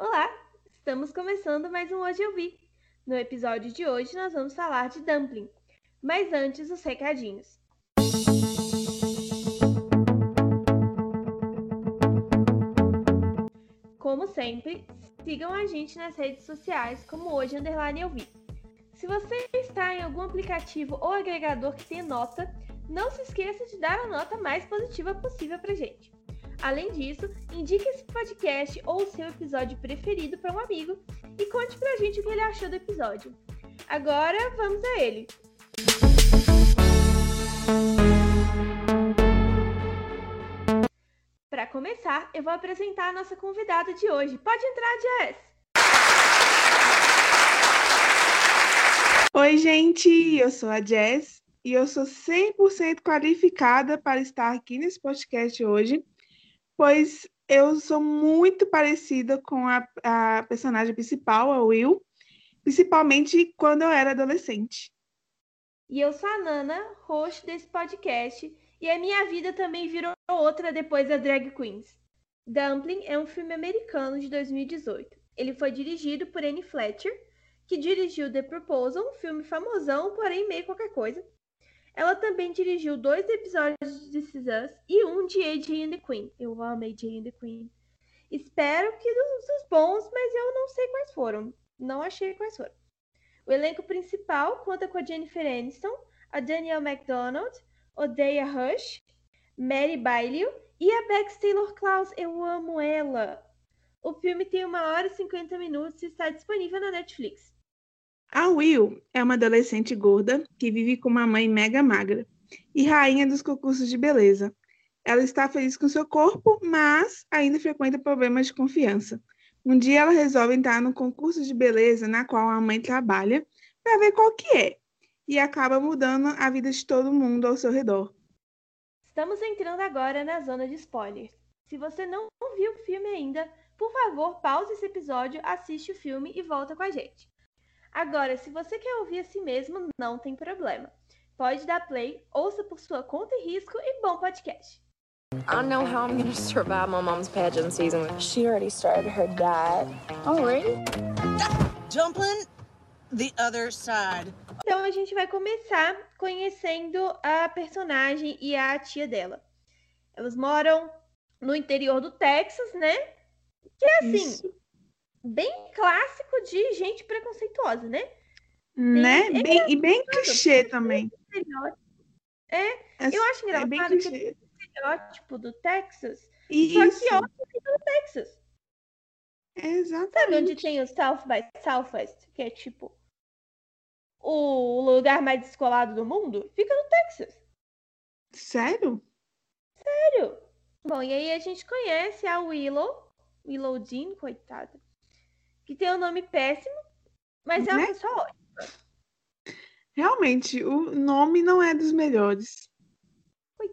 Olá, estamos começando mais um Hoje Eu Vi. No episódio de hoje nós vamos falar de dumpling, mas antes os recadinhos. Como sempre, sigam a gente nas redes sociais como hoje underline eu vi. Se você está em algum aplicativo ou agregador que tenha nota, não se esqueça de dar a nota mais positiva possível pra gente. Além disso, indique esse podcast ou o seu episódio preferido para um amigo e conte pra gente o que ele achou do episódio. Agora, vamos a ele. Para começar, eu vou apresentar a nossa convidada de hoje. Pode entrar, Jess! Oi, gente, eu sou a Jess e eu sou 100% qualificada para estar aqui nesse podcast hoje, pois eu sou muito parecida com a, a personagem principal, a Will, principalmente quando eu era adolescente. E eu sou a Nana, host desse podcast, e a minha vida também virou outra depois da Drag Queens. Dumpling é um filme americano de 2018. Ele foi dirigido por Annie Fletcher, que dirigiu The Proposal, um filme famosão, porém meio qualquer coisa. Ela também dirigiu dois episódios de This e um de AJ and the Queen. Eu amo AJ and the Queen. Espero que dos, bons, mas eu não sei quais foram. Não achei quais foram. O elenco principal conta com a Jennifer Aniston, a Danielle MacDonald, Odeia Rush, Mary Bailey e a Bex Taylor Klaus. Eu amo ela! O filme tem uma hora e 50 minutos e está disponível na Netflix. A Will é uma adolescente gorda que vive com uma mãe mega magra e rainha dos concursos de beleza. Ela está feliz com seu corpo, mas ainda frequenta problemas de confiança. Um dia ela resolve entrar no concurso de beleza na qual a mãe trabalha para ver qual que é e acaba mudando a vida de todo mundo ao seu redor. Estamos entrando agora na zona de spoilers. Se você não viu o filme ainda, por favor, pause esse episódio, assiste o filme e volta com a gente. Agora, se você quer ouvir a si mesmo, não tem problema. Pode dar play, ouça por sua conta e risco e bom podcast. I don't know how I'm gonna survive my mom's pageant season. She already started her diet. Already? Dumpling, the other side. Então a gente vai começar conhecendo a personagem e a tia dela. Elas moram no interior do Texas, né? Que é assim, Isso. Bem clássico de gente preconceituosa, né? Né? é Bem, e bem clichê também. É, É, eu acho é bem engraçado que o estereótipo do Texas, só Isso, que óbvio fica no Texas. Sabe exatamente. onde tem o South by Southwest, que é tipo o lugar mais descolado do mundo? Fica no Texas. Sério? Sério? Bom, e aí a gente conhece a Willow, Willow Jean, coitada, que tem um nome péssimo, mas é uma Né? pessoa ótima. Realmente, o nome não é dos melhores.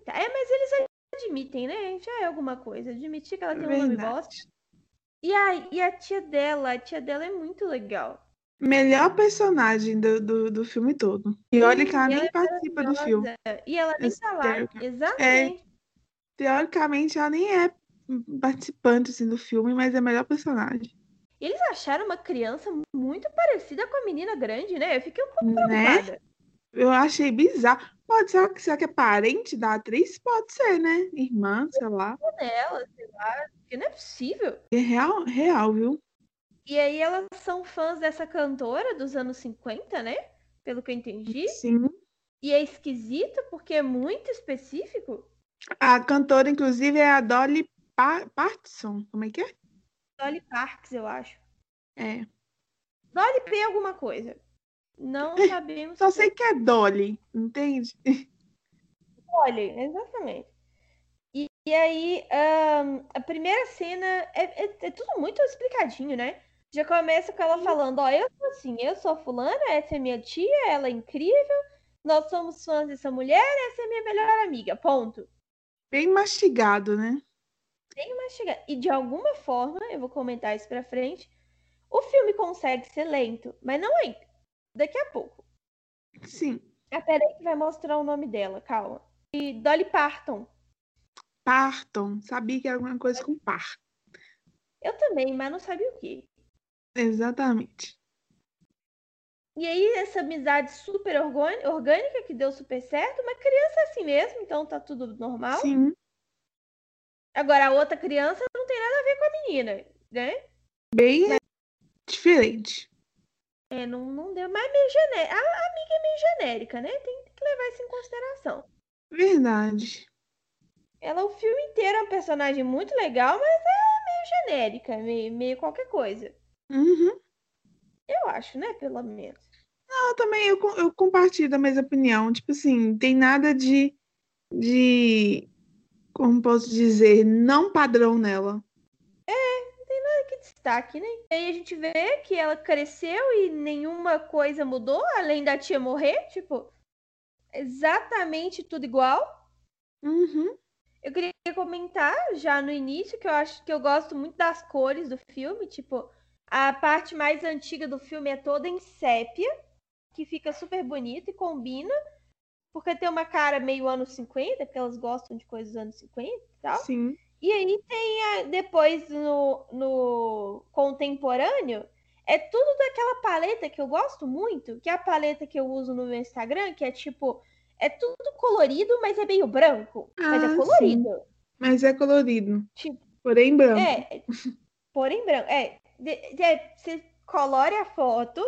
É, mas eles admitem, né? Já é alguma coisa. Admitir que ela tem um nome Verdade. bosta. E a, e a tia dela, a tia dela é muito legal. Melhor personagem do, do, do filme todo. E olha que ela E nem ela é participa do filme. E ela nem tá lá. Exatamente. Teoricamente, ela nem é participante assim, do filme, mas é a melhor personagem. Eles acharam uma criança muito parecida com a menina grande, né? Eu fiquei um pouco Né? preocupada. Eu achei bizarro. Pode ser que, será que é parente da atriz? Pode ser, né? Irmã, sei lá. Dela, sei lá. Porque não é possível. É real, real, viu? E aí elas são fãs dessa cantora dos anos 50, né? Pelo que eu entendi. Sim. E é esquisito porque é muito específico. A cantora, inclusive, é a Dolly Pa-. Como é que é? Dolly Parks, eu acho. É. Dolly P alguma coisa. Não sabemos. Só sei que é Dolly, entende? Dolly, exatamente. E, e aí, ahn, a primeira cena é, é- é tudo muito explicadinho, né? Já começa com ela falando, ó, eu sou assim, eu sou fulana, essa é minha tia, ela é incrível, nós somos fãs dessa mulher, essa é minha melhor amiga, ponto. Bem mastigado, né? Mas E de alguma forma, eu vou comentar isso pra frente, o filme consegue ser lento, mas não é. Daqui a pouco. Sim. Ah, peraí que vai mostrar o nome dela, calma. E Dolly Parton. Parton. Sabia que era alguma coisa com par. Eu também, mas não sabia o quê. Exatamente. E aí, essa amizade super orgâ- orgânica que deu super certo, uma criança é assim mesmo, então tá tudo normal. Sim. Agora, a outra criança não tem nada a ver com a menina, né? Bem diferente. É, não, não deu, mas é meio genérica. A a amiga é meio genérica, né? Tem que levar isso em consideração. Verdade. Ela, o filme inteiro, é um personagem muito legal, mas é meio genérica, meio, meio qualquer coisa. Uhum. Eu acho, né? Pelo menos. Eu também eu, eu compartilho da mesma opinião. Tipo assim, tem nada de, de, como posso dizer, não padrão nela. Que destaque, né? E aí a gente vê que ela cresceu e nenhuma coisa mudou, além da tia morrer. Tipo, exatamente tudo igual. Uhum. Eu queria comentar já no início que eu acho que eu gosto muito das cores do filme. Tipo, a parte mais antiga do filme é toda em sépia, que fica super bonito e combina. Porque tem uma cara meio anos 50, porque elas gostam de coisas dos anos 50 e tal. Sim. E aí tem a- depois no, no contemporâneo, é tudo daquela paleta que eu gosto muito, que é a paleta que eu uso no meu Instagram, que é tipo, é tudo colorido, mas é meio branco. mas Ah, é sim. colorido. Mas é colorido. Tipo, Porém branco. é, porém branco. É, de- de- você colore a foto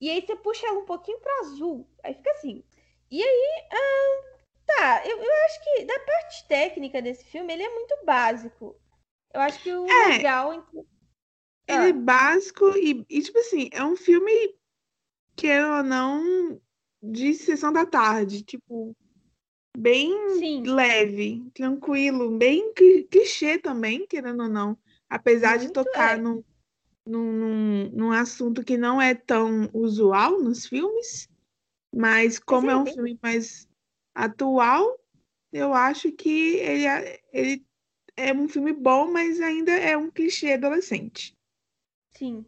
e aí você puxa ela um pouquinho pro azul. Aí fica assim. E aí, ah, tá, eu, eu acho que da parte técnica desse filme, ele é muito básico. Eu acho que o É. legal. Ele é Ah. básico e, e, tipo assim, é um filme, queira ou não, de sessão da tarde. Tipo, bem Sim, leve, tranquilo, bem cli- clichê também, querendo ou não. Apesar de Muito, tocar é. num, num, num, num assunto que não é tão usual nos filmes, mas como é é um bem- filme mais atual, eu acho que ele, é- ele é um filme bom, mas ainda é um clichê adolescente. sim.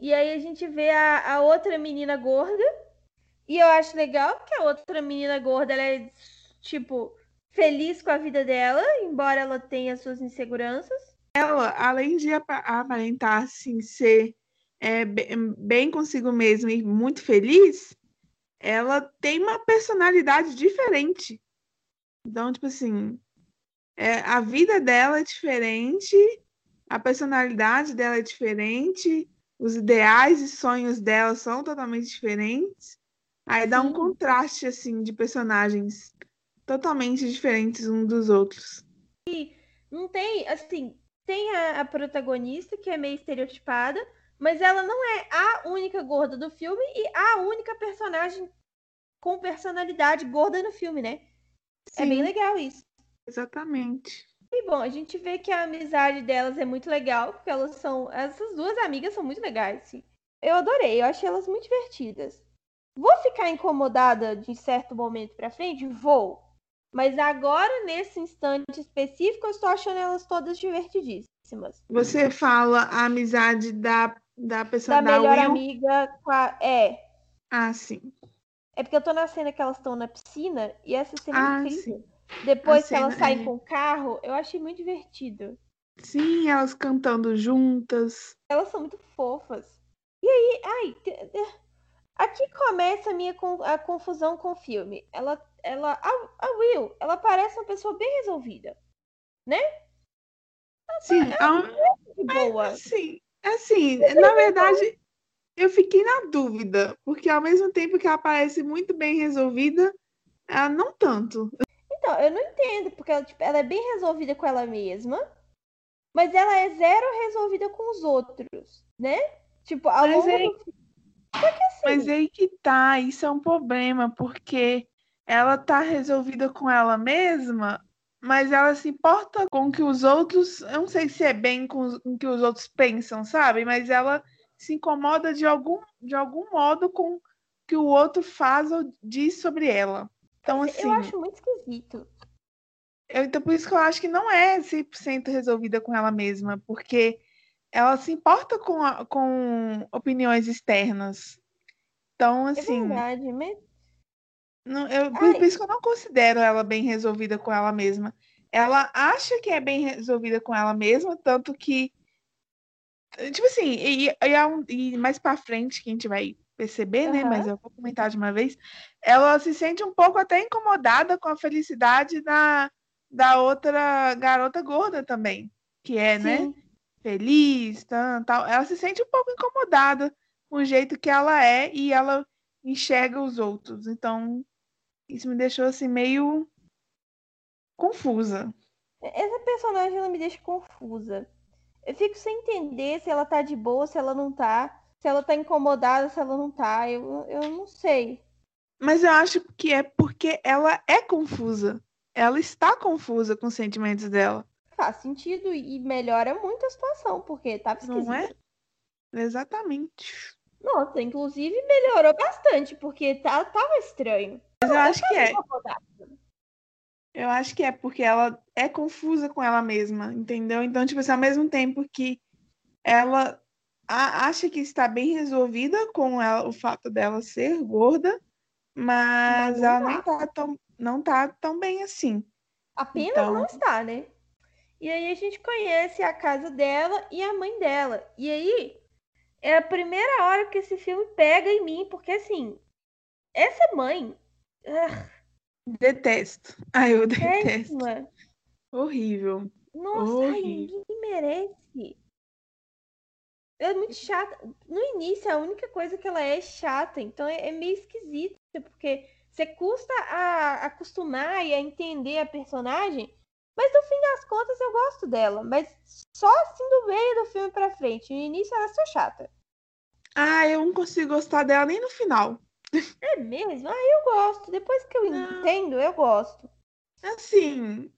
E aí a gente vê a, a outra menina gorda. E eu acho legal porque a outra menina gorda, ela é, tipo, feliz com a vida dela, embora ela tenha suas inseguranças. ela, além de apa- aparentar assim, ser é, be- bem consigo mesma e muito feliz, ela tem uma personalidade diferente. Então, tipo assim, é, a vida dela é diferente, a personalidade dela é diferente, os ideais e sonhos dela são totalmente diferentes. Aí dá um contraste assim de personagens totalmente diferentes uns dos outros. Não tem, assim, tem a, a protagonista que é meio estereotipada, mas ela não é a única gorda do filme e a única personagem com personalidade gorda no filme, né? É bem Sim, legal isso. exatamente. E bom, a gente vê que a amizade delas é muito legal, porque elas são. Essas duas amigas são muito legais, sim. Eu adorei, eu achei elas muito divertidas. Vou ficar incomodada de certo momento pra frente? Vou. Mas agora, nesse instante específico, eu estou achando elas todas divertidíssimas. Você fala a amizade da, da pessoa Da da melhor Will. amiga com a. É. Ah, sim. É porque eu tô na cena que elas estão na piscina e essa cena é Ah, incrível. Depois A que elas saem é- com o carro, eu achei muito divertido. Sim, elas cantando juntas. Elas são muito fofas. E aí, ai, aqui começa a minha a confusão com o filme. Ela, ela, a, a Will, ela parece uma pessoa bem resolvida, Sim, é um- boa. assim, assim, na verdade, eu fiquei na dúvida, porque ao mesmo tempo que ela parece muito bem resolvida, ela não tanto. Então, eu não entendo, porque ela, tipo, ela é bem resolvida com ela mesma, mas ela é zero resolvida com os outros, né? Tipo, ao Mas longo aí- do assim, Mas aí que tá, isso é um problema, porque ela tá resolvida com ela mesma, mas ela se importa com o que os outros, eu não sei se é bem com o que os outros pensam, sabe? Mas ela se incomoda de algum, de algum modo com o que o outro faz ou diz sobre ela. Então, assim, eu acho muito esquisito. eu- então por isso que eu acho que não é 100% resolvida com ela mesma, porque ela se importa com, a- com opiniões externas. Então, É assim, verdade, mas não, eu, por, Ai. por isso que eu não considero ela bem resolvida com ela mesma. ela acha que é bem resolvida com ela mesma, tanto que. Tipo assim, e, e, e mais pra frente que a gente vai perceber, né? Mas eu vou comentar de uma vez. Ela se sente um pouco até incomodada com a felicidade da, da outra garota gorda também, que é, né, Sim. né? Feliz, tal, tal. Ela se sente um pouco incomodada com o jeito que ela é e ela enxerga os outros. Então, isso me deixou assim meio confusa. Essa personagem ela me deixa confusa. Eu fico sem entender se ela tá de boa, se ela não tá, se ela tá incomodada, se ela não tá. Eu, eu não sei. Mas eu acho que é porque ela é confusa. Ela está confusa com os sentimentos dela. Faz sentido e melhora muito a situação, porque tava esquisito. Não é? Exatamente. Nossa, inclusive melhorou bastante, porque tá, tava estranho. Mas eu acho que é. Eu acho que é porque ela é confusa com ela mesma, entendeu? Então, tipo assim, ao mesmo tempo que ela acha que está bem resolvida com ela- o fato dela ser gorda, mas não ela não tá tão, não tá tão bem assim. Apenas Então- não está, né? E aí a gente conhece a casa dela e a mãe dela. E aí é a primeira hora que esse filme pega em mim, porque assim, essa mãe. Ah, Detesto. Ai, eu detesto. péssima. Horrível. Nossa, ai, Horrível. ninguém merece. É muito chata. No início, a única coisa que ela é é chata. Então é, é meio esquisito, porque você custa a acostumar e a entender a personagem. Mas no fim das contas eu gosto dela. Mas só assim do meio do filme pra frente. No início ela é só chata. Ah, eu não consigo gostar dela nem no final. É mesmo? Ah, eu gosto. Depois que eu entendo, eu gosto. Assim,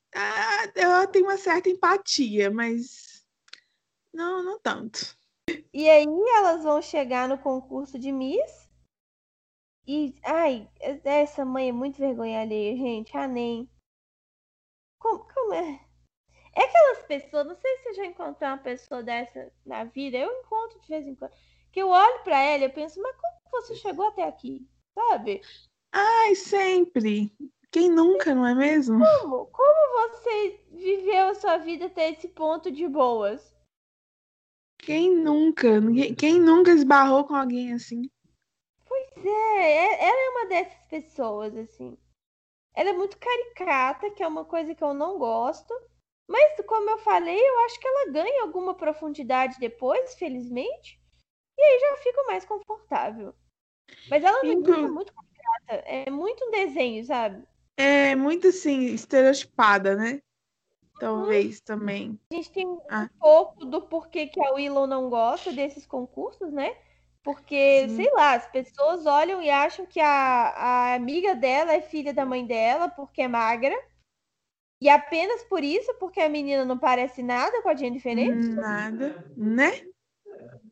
eu tenho uma certa empatia, mas não, não tanto. E aí elas vão chegar no concurso de Miss. E, ai, essa mãe é muito vergonha alheia, gente. Ah, nem. Como, como é? É aquelas pessoas, não sei se você já encontrou uma pessoa dessa na vida, eu encontro de vez em quando. Que eu olho pra ela e eu penso, mas como você chegou até aqui? Sabe? Ai, sempre. Quem nunca, não é mesmo? Como? Como você viveu a sua vida até esse ponto de boas? Quem nunca? Quem nunca esbarrou com alguém assim? Pois é, é- ela é uma dessas pessoas, assim. Ela é muito caricata, que é uma coisa que eu não gosto. Mas, como eu falei, eu acho que ela ganha alguma profundidade depois, felizmente. E aí já fico mais confortável. Mas ela início é muito caricata. É muito um desenho, sabe? É muito assim, estereotipada, né? Talvez também. A gente tem um Ah. pouco do porquê que a Willow não gosta desses concursos, né? Porque, Sim. sei lá, as pessoas olham e acham que a, a amiga dela é filha da mãe dela porque é magra. E apenas por isso, porque a menina não parece nada com a Jennifer Aniston. Nada, né?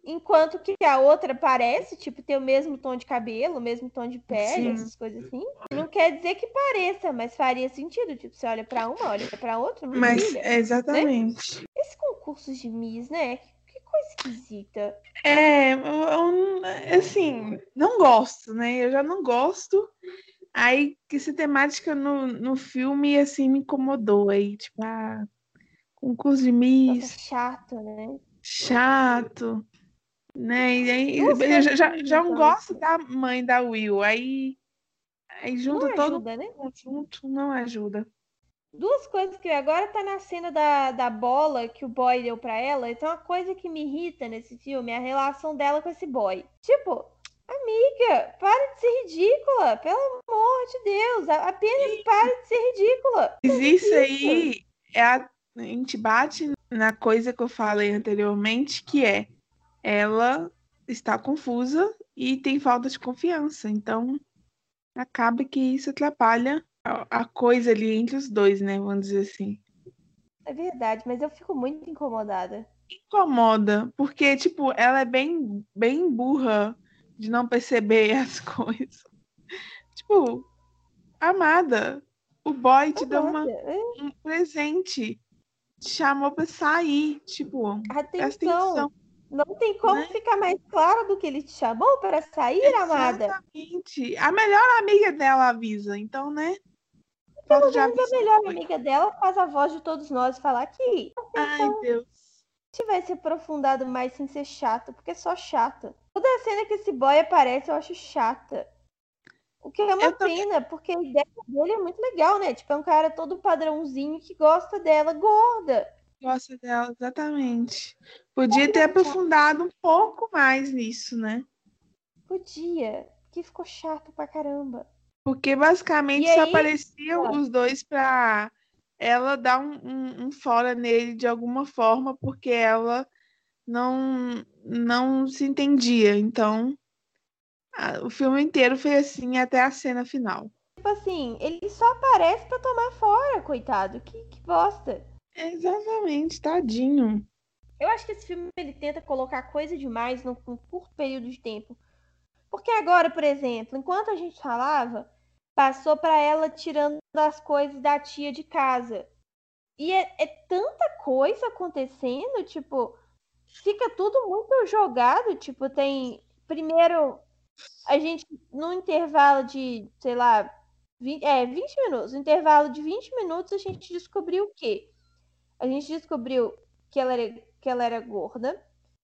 Enquanto que a outra parece, tipo, ter o mesmo tom de cabelo, o mesmo tom de pele, Sim. essas coisas assim. Não quer dizer que pareça, mas faria sentido. Tipo, você olha pra uma, olha pra outra, não Mas brilha. é exatamente. Esses concursos de Miss, né? Que coisa esquisita. É, eu, assim, não gosto, né? Eu já não gosto. Aí, que essa temática no, no filme, assim, me incomodou. Aí, tipo, ah, concurso de Nossa, Miss, chato, né? chato, né? E aí, eu já, já, coisas já não gosto da mãe da Will. Aí, aí junta Não todo ajuda, né? junto, não ajuda. Duas coisas que agora tá na cena da, da bola que o boy deu pra ela. Então, uma coisa que me irrita nesse filme é a relação dela com esse boy. Tipo, amiga, para de ser ridícula. Pelo amor de Deus. a- Apenas para de ser ridícula. Mas isso aí é a, a gente bate na coisa que eu falei anteriormente, que é ela está confusa e tem falta de confiança. Então acaba que isso atrapalha a, coisa ali entre os dois, né? Vamos dizer assim. É verdade, mas eu fico muito incomodada. Incomoda, porque, tipo, ela é bem, bem burra de não perceber as coisas. Tipo, amada, o boy te deu uma, é, um presente. Te chamou pra sair. Tipo, atenção. atenção. Não tem como né? ficar mais claro do que ele te chamou para sair, amada. Exatamente. A melhor amiga dela avisa, então, né? Pelo menos a melhor amiga dela faz a voz de todos nós falar que Ai, Deus. tivesse aprofundado mais sem ser chato, porque é só chata. Toda cena que esse boy aparece eu acho chata. O que é uma também- pena, porque a ideia dele é muito legal, né? Tipo, é um cara todo padrãozinho que gosta dela gorda. Gosta dela, exatamente. Podia ter aprofundado um pouco mais nisso, né? Podia. Que ficou chato pra caramba. Porque basicamente E só aí- apareciam os dois pra ela dar um, um, um fora nele de alguma forma, porque ela não, não se entendia. Então, a- o filme inteiro foi assim até a cena final. Tipo assim, ele só aparece pra tomar fora, coitado. Que, que bosta. Exatamente, tadinho. Eu acho que esse filme ele tenta colocar coisa demais num, num curto período de tempo. Porque agora, por exemplo, enquanto a gente falava, passou pra ela tirando as coisas da tia de casa. E é, é tanta coisa acontecendo, tipo, fica tudo muito jogado. Tipo, tem. Primeiro, a gente, no intervalo de, sei lá, 20, é, 20 minutos. No intervalo de 20 minutos, a gente descobriu o quê? A gente descobriu que ela era, que ela era gorda,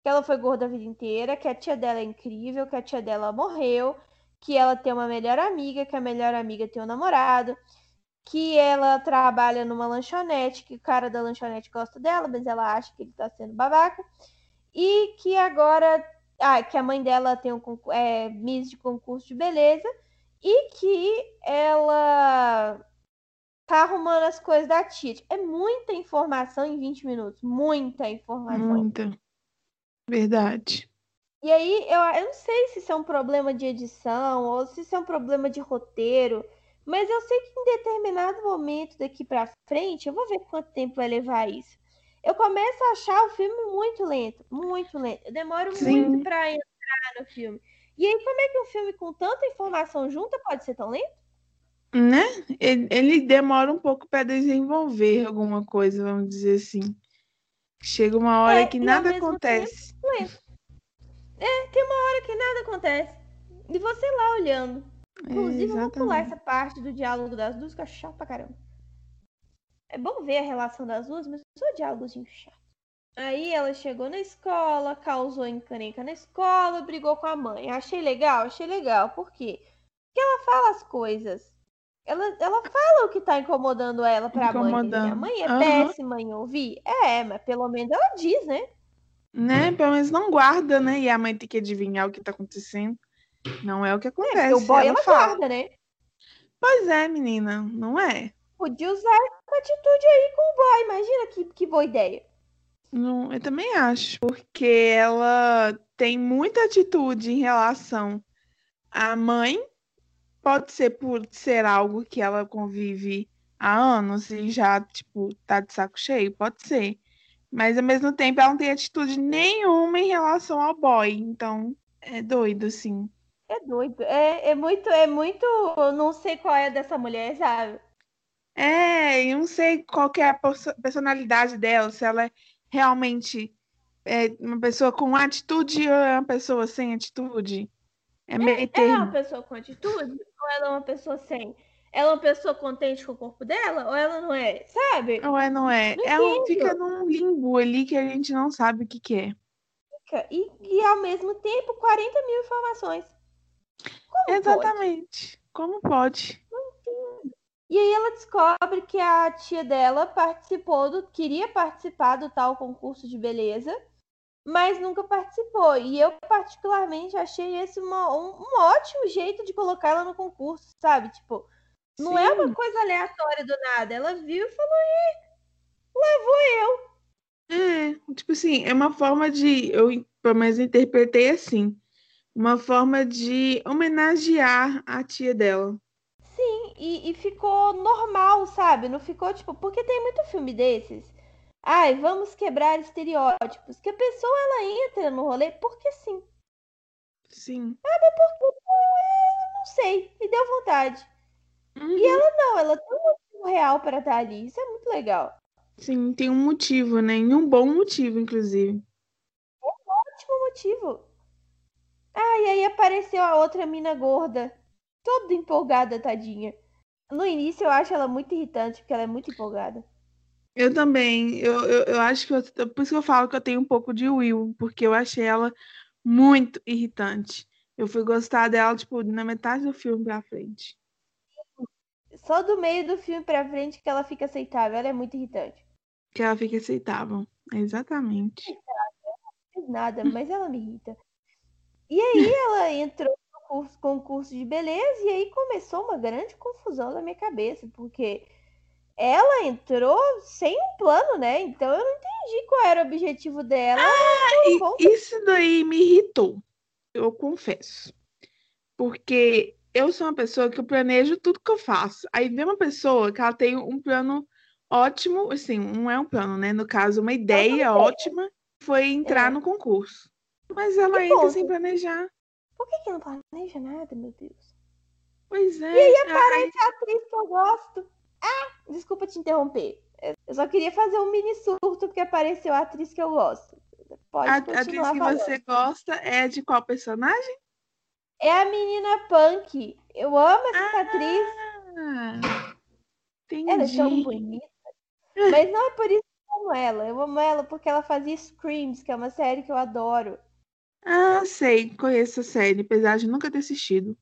que ela foi gorda a vida inteira, que a tia dela é incrível, que a tia dela morreu, que ela tem uma melhor amiga, que a melhor amiga tem um namorado, que ela trabalha numa lanchonete, que o cara da lanchonete gosta dela, mas ela acha que ele tá sendo babaca, e que agora, ah, que a mãe dela tem um é, Miss de concurso de beleza, e que ela tá arrumando as coisas da. Tipo, É muita informação em 20 minutos. Muita informação. Muita. Verdade. E aí, eu, eu não sei se isso é um problema de edição ou se isso é um problema de roteiro, mas eu sei que em determinado momento daqui pra frente, eu vou ver quanto tempo vai levar isso. Eu começo a achar o filme muito lento, muito lento. Eu demoro Sim. muito pra entrar no filme. E aí, como é que um filme com tanta informação junta pode ser tão lento? Né? Ele, ele demora um pouco para desenvolver alguma coisa, vamos dizer assim. Chega uma hora É, que nada acontece. É, tem uma hora que nada acontece. E você lá olhando. Inclusive, eu vou pular essa parte do diálogo das duas, que eu acho chato pra caramba. É bom ver a relação das duas, mas só diálogozinho chato. Aí ela chegou na escola, causou encrenca na escola, brigou com a mãe. Achei legal, achei legal. Por quê? Porque ela fala as coisas. Ela, ela fala o que tá incomodando ela pra mãe. né? A Incomodando. mãe é Aham. péssima em ouvir? É, mas pelo menos ela diz, né? Né? Pelo menos não guarda, né? E a mãe tem que adivinhar o que tá acontecendo. Não é o que Porque acontece. o boy ela ela fala. guarda, né? Pois é, menina, não é. Podia usar essa atitude aí com o boy. Imagina que, que boa ideia. Não, eu também acho, porque ela tem muita atitude em relação à mãe, pode ser por ser algo que ela convive há anos e já, tipo, tá de saco cheio, pode ser. Mas ao mesmo tempo ela não tem atitude nenhuma em relação ao boy, então é doido, assim. É doido. É, é muito, é muito. eu Não sei qual é dessa mulher, sabe? É, eu não sei qual é a perso- personalidade dela, se ela é realmente é uma pessoa com atitude ou é uma pessoa sem atitude. É meio Ela é termo. uma pessoa com atitude ela é uma pessoa sem? Ela é uma pessoa contente com o corpo dela ou ela não é? Sabe? Não é, não é. Não entendo. fica num limbo ali que a gente não sabe o que que é. E, e ao mesmo tempo, 40 mil informações. Como pode? Exatamente. Como pode? E aí ela descobre que a tia dela participou do, queria participar do tal concurso de beleza, mas nunca participou. E eu particularmente achei esse uma- um, um ótimo jeito de colocar ela no concurso, sabe? Tipo, não é uma Sim. coisa aleatória do nada. Ela viu e falou: "Ih, lá vou eu". É, tipo assim, é uma forma de. Eu, pelo menos, interpretei assim. Uma forma de homenagear a tia dela. Sim, e, e ficou normal, sabe? Não ficou tipo, porque tem muito filme desses. Ai, vamos quebrar estereótipos. Que a pessoa ela entra no rolê porque sim. Sim. Não sei, me deu vontade. Uhum. E ela não, ela tem um motivo real para estar ali. Isso é muito legal. Sim, tem um motivo, né? E um bom motivo, inclusive. Ótimo motivo. Ah, e aí apareceu a outra mina gorda. Toda empolgada, tadinha. No início eu acho ela muito irritante, porque ela é muito empolgada. Eu também. Eu, eu, eu acho que. Eu, por isso que eu falo que eu tenho um pouco de Will, porque eu achei ela muito irritante. Eu fui gostar dela, tipo, na metade do filme pra frente. Só do meio do filme pra frente que ela fica aceitável. Ela é muito irritante. Que ela fica aceitável. Exatamente. Nada, mas ela me irrita. E aí ela entrou no curso, concurso de beleza e aí começou uma grande confusão na minha cabeça, porque ela entrou sem um plano, né? Então eu não entendi qual era o objetivo dela. Ah, e, isso daí me irritou, eu confesso. Porque eu sou uma pessoa que eu planejo tudo que eu faço. Aí vem uma pessoa que ela tem um plano ótimo, assim, não é um plano, né? No caso, uma ideia ótima foi entrar é. no concurso. Mas ela que entra sem planejar. Por que, que não planeja nada, meu Deus? Pois é. E aí aparece a atriz que eu gosto. Ah, desculpa te interromper. Eu só queria fazer um mini surto porque apareceu a atriz que eu gosto. Pode a atriz que falando. você gosta é de qual personagem? É a menina Punk. Eu amo essa ah, atriz. Entendi. Ela é tão bonita. Mas não é por isso que eu amo ela. Eu amo ela porque ela fazia Screams, que é uma série que eu adoro. Ah, sei. Conheço a série, apesar de nunca ter assistido.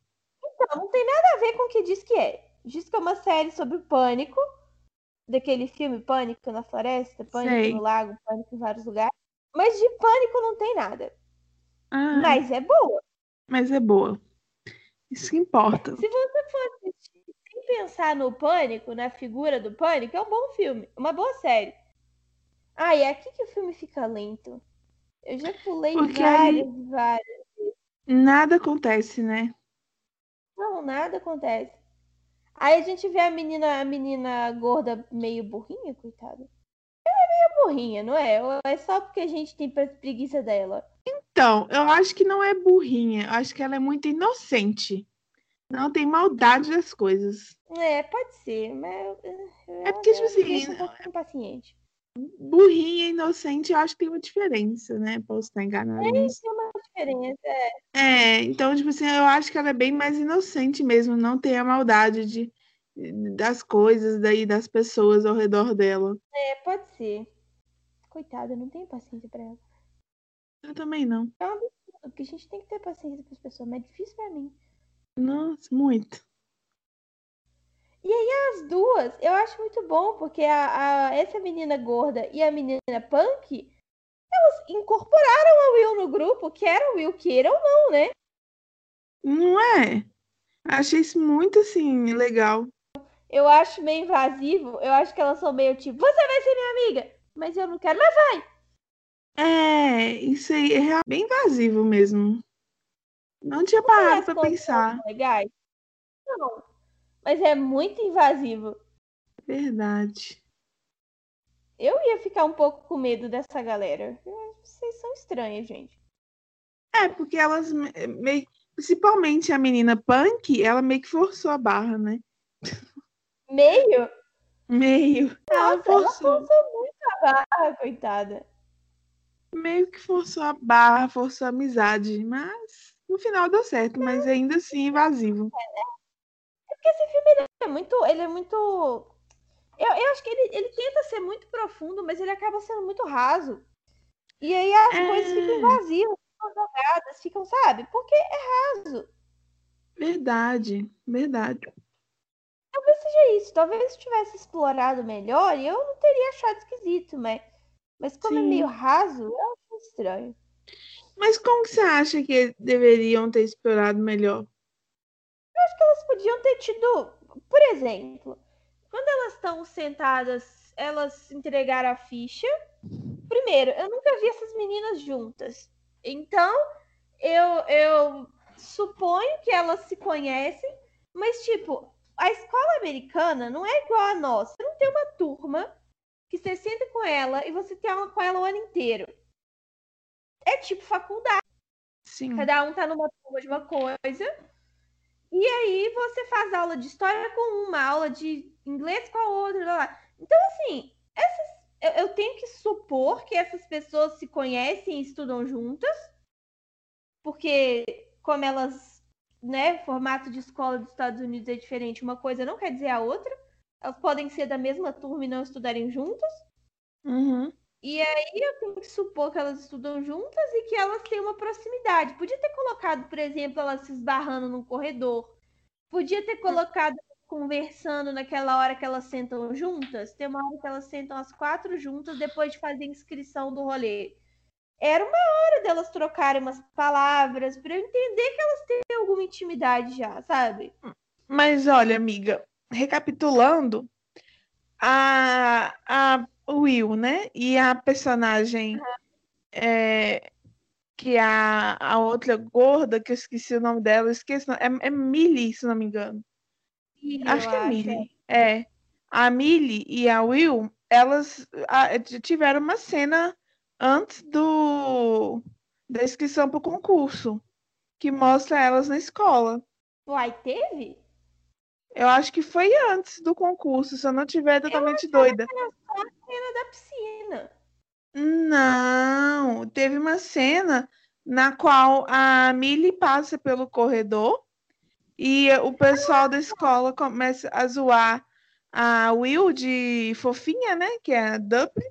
Então, não tem nada a ver com o que diz que é. Diz que é uma série sobre pânico. Daquele filme Pânico na Floresta, Pânico sei. no Lago, Pânico em vários lugares. Mas de pânico não tem nada. Ah, Mas é boa. mas é boa. Isso que importa. Se você for assistir sem pensar no pânico, na figura do pânico, é um bom filme. Uma boa série. Ah, e é aqui que o filme fica lento. Eu já pulei Porque várias, aí- várias. Nada acontece, né? Não, nada acontece. Aí a gente vê a menina, a menina gorda meio burrinha, coitada. Ela é meio burrinha, não é? Ou é só porque a gente tem pre- preguiça dela? Então, eu acho que não é burrinha. Eu acho que ela é muito inocente. Não tem maldade das coisas. É, pode ser, mas. É porque, tipo assim, um pouco impaciente. Burrinha inocente, eu acho que tem uma diferença, né? Posso estar enganada nisso. Tem uma diferença. é. É, então, tipo assim, eu acho que ela é bem mais inocente mesmo, não tem a maldade de, das coisas daí, das pessoas ao redor dela. É, pode ser. Coitada, eu não tenho paciência pra ela. Eu também não. É um absurdo, porque a gente tem que ter paciência com as pessoas, mas é difícil pra mim. Nossa, muito. As duas, eu acho muito bom, porque a, a- essa menina gorda e a menina punk, elas incorporaram a Will no grupo, quer o Will queira ou não, né? Não é? Achei isso muito, assim, legal. Eu acho meio invasivo, eu acho que elas são meio tipo, você vai ser minha amiga, mas eu não quero, mas vai. É, isso aí é bem invasivo mesmo. Não tinha parado As pra pensar. Legais? Não, mas é muito invasivo. Verdade. Eu ia ficar um pouco com medo dessa galera. Vocês são estranhas, gente. É, porque elas me- meio. Principalmente a menina punk, ela meio que forçou a barra, né? Meio? Meio. Ela Nossa, ela forçou. forçou muito a barra, coitada. Meio que forçou a barra, forçou a amizade. Mas no final deu certo, mas ainda assim invasivo. Porque esse filme ele é muito. Ele é muito. Eu, eu acho que ele, ele tenta ser muito profundo, mas ele acaba sendo muito raso. E aí as É. coisas ficam invazias, ficam jogadas, ficam, sabe? Porque é raso. Verdade, verdade. Talvez seja isso. Talvez se tivesse explorado melhor, eu não teria achado esquisito, mas, mas como é Sim. meio raso, eu acho estranho. Mas como que você acha que deveriam ter explorado melhor? Elas podiam ter tido, por exemplo, quando elas estão sentadas, elas entregaram a ficha. Primeiro, eu nunca vi essas meninas juntas. Então, eu, eu suponho que elas se conhecem, mas, tipo, a escola americana não é igual a nossa. Você não tem uma turma que você senta com ela e você tem aula com ela o ano inteiro. É tipo faculdade. Sim. Cada um tá numa turma de uma coisa. E aí você faz aula de história com uma, aula de inglês com a outra. Lá, lá. Então, assim, essas, eu, eu tenho que supor que essas pessoas se conhecem e estudam juntas. Porque, como elas né, formato de escola dos Estados Unidos é diferente, uma coisa não quer dizer a outra. Elas podem ser da mesma turma e não estudarem juntas. Uhum. E aí eu tenho que supor que elas estudam juntas e que elas têm uma proximidade. Podia ter colocado, por exemplo, elas se esbarrando num corredor. Podia ter colocado conversando naquela hora que elas sentam juntas. Tem uma hora que elas sentam as quatro juntas depois de fazer a inscrição do rolê. Era uma hora delas trocarem umas palavras para eu entender que elas têm alguma intimidade já, sabe? Mas olha, amiga, recapitulando, a, a Will, né? E a personagem é, que é a, a outra gorda, que eu esqueci o nome dela, esqueci, é, é Millie, se não me engano. Millie, acho que é Millie. É. A Millie e a Will, elas a, tiveram uma cena antes do da inscrição para o concurso, que mostra elas na escola. Uai, teve? Eu acho que foi antes do concurso, se eu não tiver totalmente eu doida. Que era só a cena da piscina. Não, teve uma cena na qual a Millie passa pelo corredor e o pessoal da escola começa a zoar a Will de fofinha, né? Que é a Dublin.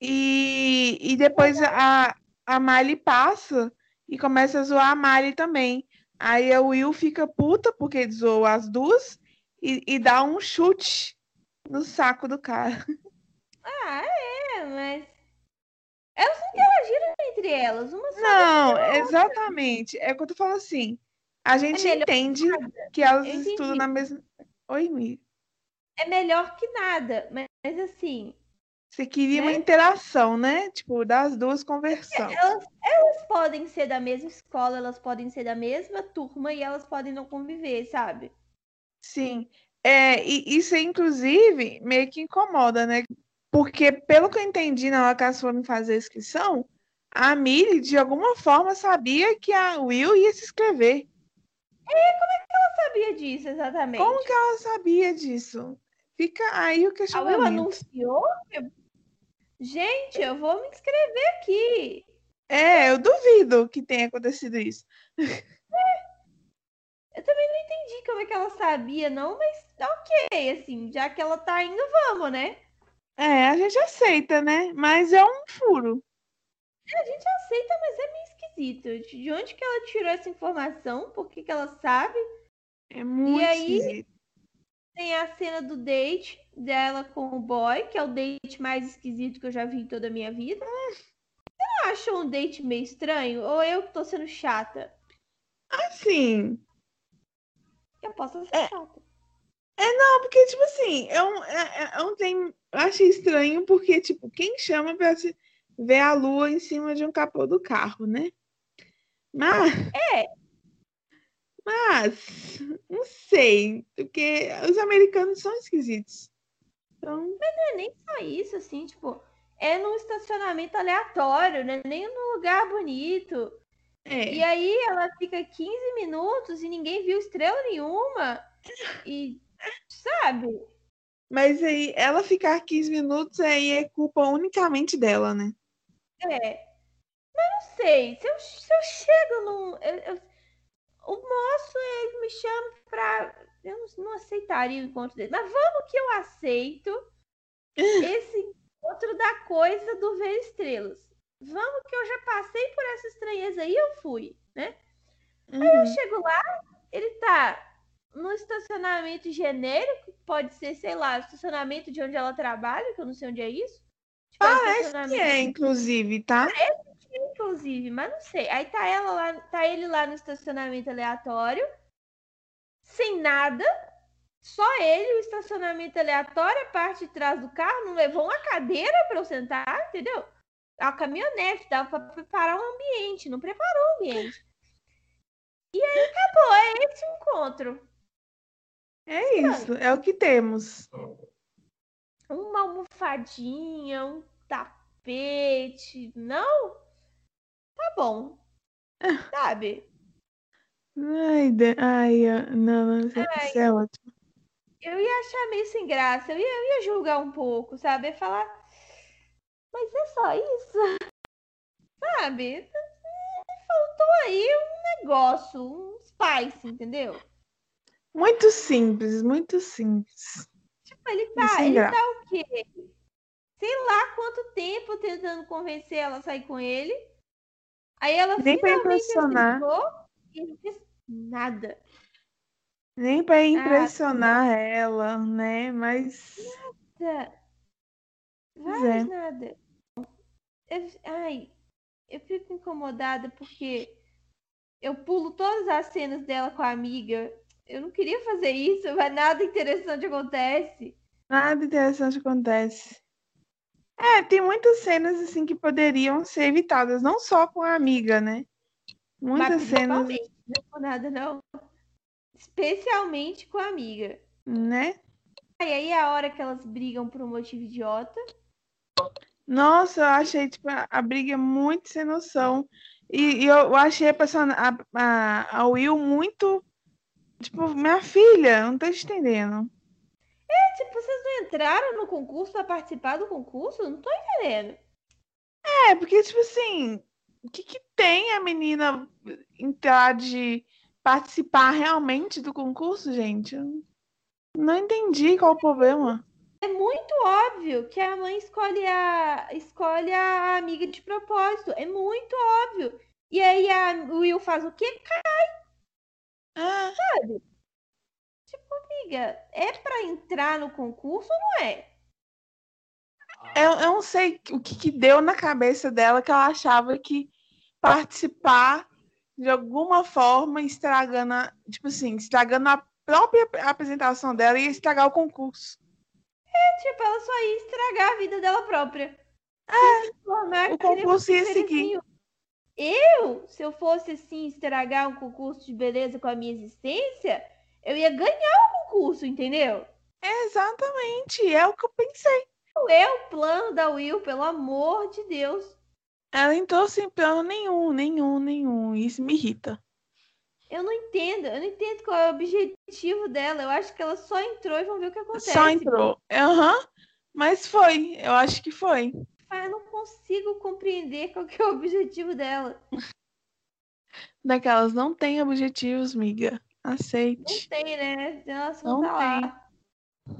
E, e depois a, a Miley passa e começa a zoar a Miley também. Aí a Will fica puta porque zoou as duas e, e dá um chute no saco do cara. Ah, é, mas. Elas não interagiram entre elas. Uma Não, exatamente. É quando eu falo assim. A gente melhor entende que elas Eu estudam entendi. na mesma. Oi, Mi. É melhor que nada, mas, mas assim, Você queria uma Né? interação, né? Tipo, das duas conversando. elas, elas podem ser da mesma escola, elas podem ser da mesma turma e elas podem não conviver, sabe? Sim. É, e isso, inclusive, meio que incomoda, né? Porque, pelo que eu entendi na hora que elas foram fazer a inscrição, a Millie, de alguma forma, sabia que a Will ia se inscrever. Eu sabia disso exatamente. Como que ela sabia disso? Fica aí o A Will questionamento. anunciou? que- Gente, eu vou me inscrever aqui. É, eu duvido que tenha acontecido isso. Eu também não entendi como é que ela sabia, não, mas tá ok, assim, já que ela tá indo, vamos, né? É, a gente aceita, né? Mas é um furo. A gente aceita, mas é meio esquisito. De onde que ela tirou essa informação? Por que que ela sabe? É muito aí- esquisito. Tem a cena do date dela com o boy, que é o date mais esquisito que eu já vi em toda a minha vida. Você não achou um date meio estranho? Ou eu que tô sendo chata? Assim, Eu posso ser É. chata. Não, porque, tipo assim, é um, é, é- é um tem, eu achei estranho porque, tipo, quem chama pra se ver a lua em cima de um capô do carro, né? Mas. É. Mas, não sei, porque os americanos são esquisitos. Então, Não é nem só isso, assim, tipo, é num estacionamento aleatório, né? Nem num lugar bonito. é. E aí ela fica 15 minutos e ninguém viu estrela nenhuma. E, sabe? Mas aí, ela ficar 15 minutos aí é culpa unicamente dela, né? É. Mas não sei, se eu, se eu chego num. eu- eu- o moço, ele me chama pra. Eu não, não aceitaria o encontro dele. Mas vamos que eu aceito esse encontro da coisa do ver estrelas. Vamos que eu já passei por essa estranheza aí, eu fui, né? Eu Uhum. chego lá, ele tá no estacionamento genérico, pode ser, sei lá, estacionamento de onde ela trabalha, que eu não sei onde é isso. Tipo, é Parece que é, inclusive, tá? Inclusive, mas não sei. Aí tá ela lá, tá ele lá no estacionamento aleatório, sem nada, só ele, o estacionamento aleatório, a parte de trás do carro, não levou uma cadeira para eu sentar, entendeu? A caminhonete dava para preparar um ambiente, não preparou o ambiente. E aí acabou, é esse o encontro. É isso, é o que temos. Uma almofadinha, um tapete, não? Tá bom. Sabe? Ai, de- ai, não, não, isso é- isso é ótimo. eu ia achar meio sem graça, eu ia, eu ia julgar um pouco, sabe? Falar, mas é só isso? Sabe? Faltou aí um negócio, um spice, entendeu? Muito simples, muito simples. Tipo, ele tá, ele graça. tá o quê? Sei lá quanto tempo tentando convencer ela a sair com ele. Aí ela Nem finalmente aceitou e fez nada. Nem Ah, para impressionar ela, né? Mas. Pois Vai é. nada. Eu- ai, eu fico incomodada porque eu pulo todas as cenas dela com a amiga. Eu não queria fazer isso, mas nada interessante acontece. nada interessante acontece. É, tem muitas cenas assim que poderiam ser evitadas, não só com a amiga, né? Muitas mas cenas, não é por nada não. Especialmente com a amiga. né? E aí é a hora que elas brigam por um motivo idiota. Nossa, eu achei tipo, a, a briga muito sem noção. E, e eu achei a, person... a, a, a Will muito. Tipo, minha filha, não tô entendendo. Tipo, vocês não entraram no concurso pra participar do concurso? Não tô entendendo. É, porque, tipo assim, o que, que tem a menina entrar de participar realmente do concurso, gente? Eu não entendi qual o problema. É muito óbvio que a mãe escolhe a, escolhe a amiga de propósito. É muito óbvio. E aí a o Will faz o quê? Ah, Amiga, é pra entrar no concurso ou não é? eu, eu não sei o que, que deu na cabeça dela que ela achava que participar de alguma forma estragando, a, tipo assim, estragando a própria apresentação dela ia estragar o concurso. Tipo, ela só ia estragar a vida dela própria. É, O concurso ia seguir. Eu, se eu fosse assim, estragar um concurso de beleza com a minha existência, eu ia ganhar o concurso, entendeu? Exatamente, é o que eu pensei. É o plano da Will, pelo amor de Deus. Ela entrou sem plano nenhum, nenhum, nenhum. Isso me irrita. Eu não entendo, eu não entendo qual é o objetivo dela. Eu acho que ela só entrou e vamos ver o que acontece. Só entrou. Aham. Mas foi, eu acho que foi. Ah, Eu não consigo compreender qual que é o objetivo dela. Daquelas não tem objetivos, miga. Não Aceite. tem, né? Nossa, Não não tá lá.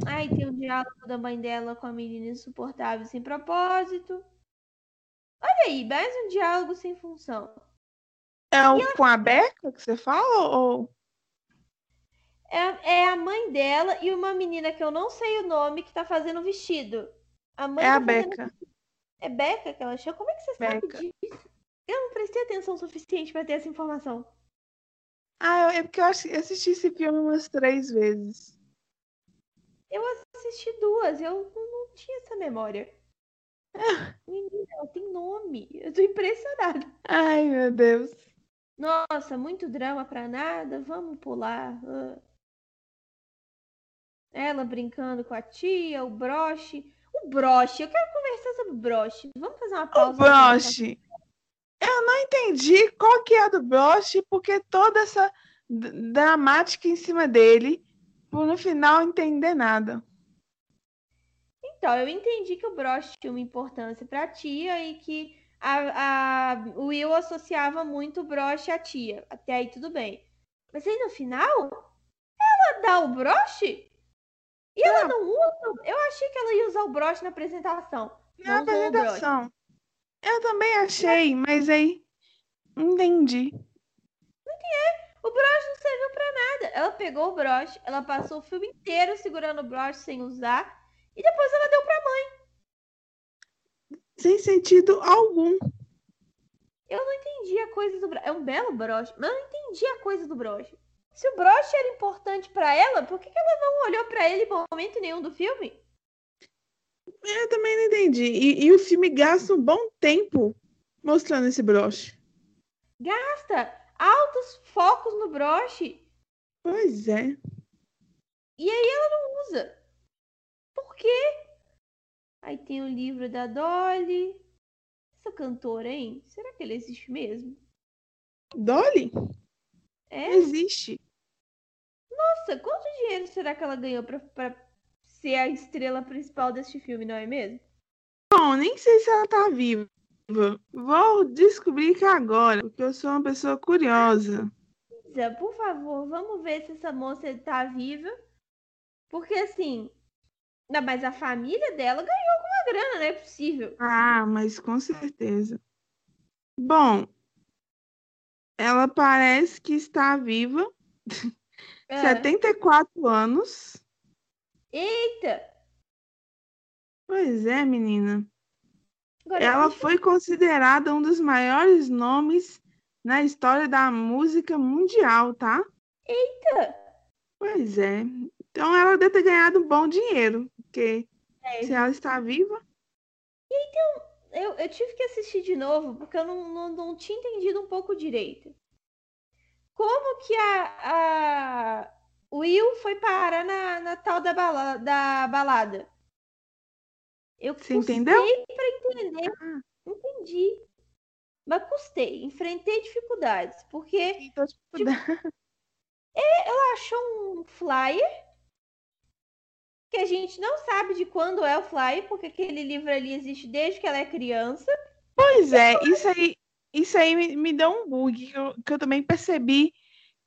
Ai, tem o diálogo da mãe dela com a menina insuportável sem propósito. Olha aí, mais um diálogo sem função. É o com a Beca que você fala? Ou... É, é a mãe dela e uma menina que eu não sei o nome que tá fazendo o vestido. A mãe É a tá fazendo- Beca. É Beca que ela chama? Como é que você sabe Beca. disso? Eu não prestei atenção suficiente pra ter essa informação. Ah, é porque eu assisti esse filme umas três vezes. Eu assisti duas, eu não, tinha essa memória. Menina, ela tem nome. Eu tô impressionada. Ai, meu Deus. Nossa, muito drama pra nada. Vamos pular. Ah. Ela brincando com a tia, o broche. O broche, eu quero conversar sobre o broche. Vamos fazer uma O pausa. pra conversar broche. Eu não entendi qual que é do broche, porque toda essa dramática em cima dele, por no final entender nada. Então, eu entendi que o broche tinha uma importância pra tia e que a, a, o Will associava muito o broche à tia. Até aí tudo bem. Mas aí no final, ela dá o broche e ela não usa. Eu achei que ela ia usar o broche na apresentação. Na Não apresentação. Eu também achei, mas aí entendi. O broche não serviu pra nada. Ela pegou o broche, ela passou o filme inteiro segurando o broche sem usar e depois ela deu pra mãe. Sem sentido algum. Eu não entendi a coisa do broche. É um belo broche, mas eu não entendi a coisa do broche. Se o broche era importante pra ela, por que ela não olhou pra ele em momento nenhum do filme? Eu também não entendi. E, e o filme gasta um bom tempo mostrando esse broche. Gasta altos focos no broche Pois é. e aí ela não usa. Por quê? Aí tem o livro da Dolly. Essa cantora, hein? Será que ela existe mesmo? Dolly? É? Existe. Nossa, quanto dinheiro será que ela ganhou pra, pra ser a estrela principal deste filme, não é mesmo? Bom, nem sei se ela tá viva. Vou descobrir que agora, porque eu sou uma pessoa curiosa. Por favor, vamos ver se essa moça tá viva. Porque assim, mas a família dela ganhou alguma grana, não é possível. Ah, mas com certeza. Bom, ela parece que está viva. É. 74 anos. Eita! Pois é, menina. Agora, Ela deixa- foi considerada um dos maiores nomes na história da música mundial, tá? Eita! Pois é. Então ela deve ter ganhado um bom dinheiro, porque É, se ela está viva, eu, eu tive que assistir de novo, porque eu não, não, não tinha entendido um pouco direito. Como que a, a Will foi parar na, na tal da, bala, da balada? Eu Você entendeu? pra entender. Ah. Entendi. Mas custei, enfrentei dificuldades, porque então, tipo, ela achou um flyer que a gente não sabe de quando é o flyer, porque aquele livro ali existe desde que ela é criança. Pois é, isso aí, isso aí me, me deu um bug, que eu, que eu também percebi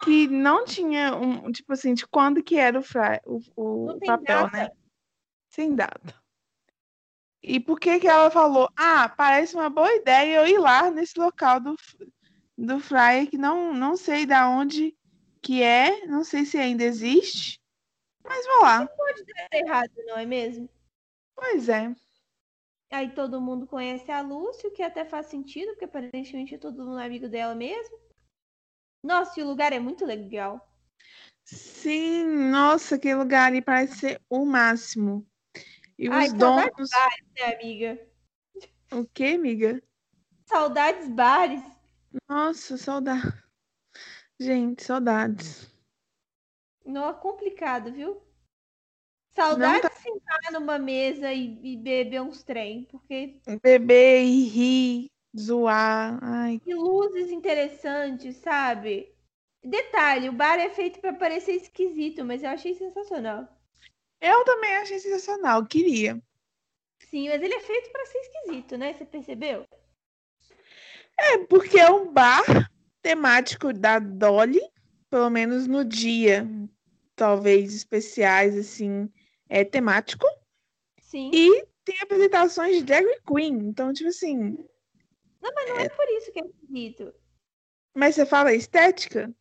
que não tinha um, tipo assim, de quando que era o, fra, o, o Não tem papel, data. né? Sem data. E por que que ela falou, ah, parece uma boa ideia eu ir lá nesse local do, do flyer, que não, não sei da onde que é, não sei se ainda existe, mas vou lá. Pode dar errado, não é mesmo? Pois é. Aí todo mundo conhece a Lúcia, o que até faz sentido, porque aparentemente todo mundo é amigo dela mesmo. Nossa, e o lugar é muito legal. Sim, nossa, aquele lugar ali parece ser o máximo. E Ai, os saudades donos. Né, amiga? O quê, amiga? Saudades bares. Nossa, saudade. Gente, saudades. Não é complicado, viu? Saudades tá- de sentar numa mesa e, e beber uns trem, porque Beber e rir, zoar. Ai, que luzes interessantes, sabe? Detalhe, o bar é feito pra parecer esquisito, mas eu achei sensacional. eu também achei sensacional, queria. Sim, mas ele é feito pra ser esquisito, né? Você percebeu? É porque é um bar temático da Dolly, pelo menos no dia, talvez especiais, assim, é temático. Sim. E tem apresentações de drag queen. Então, tipo assim. Não, mas não é por isso que é esquisito. Mas você fala estética?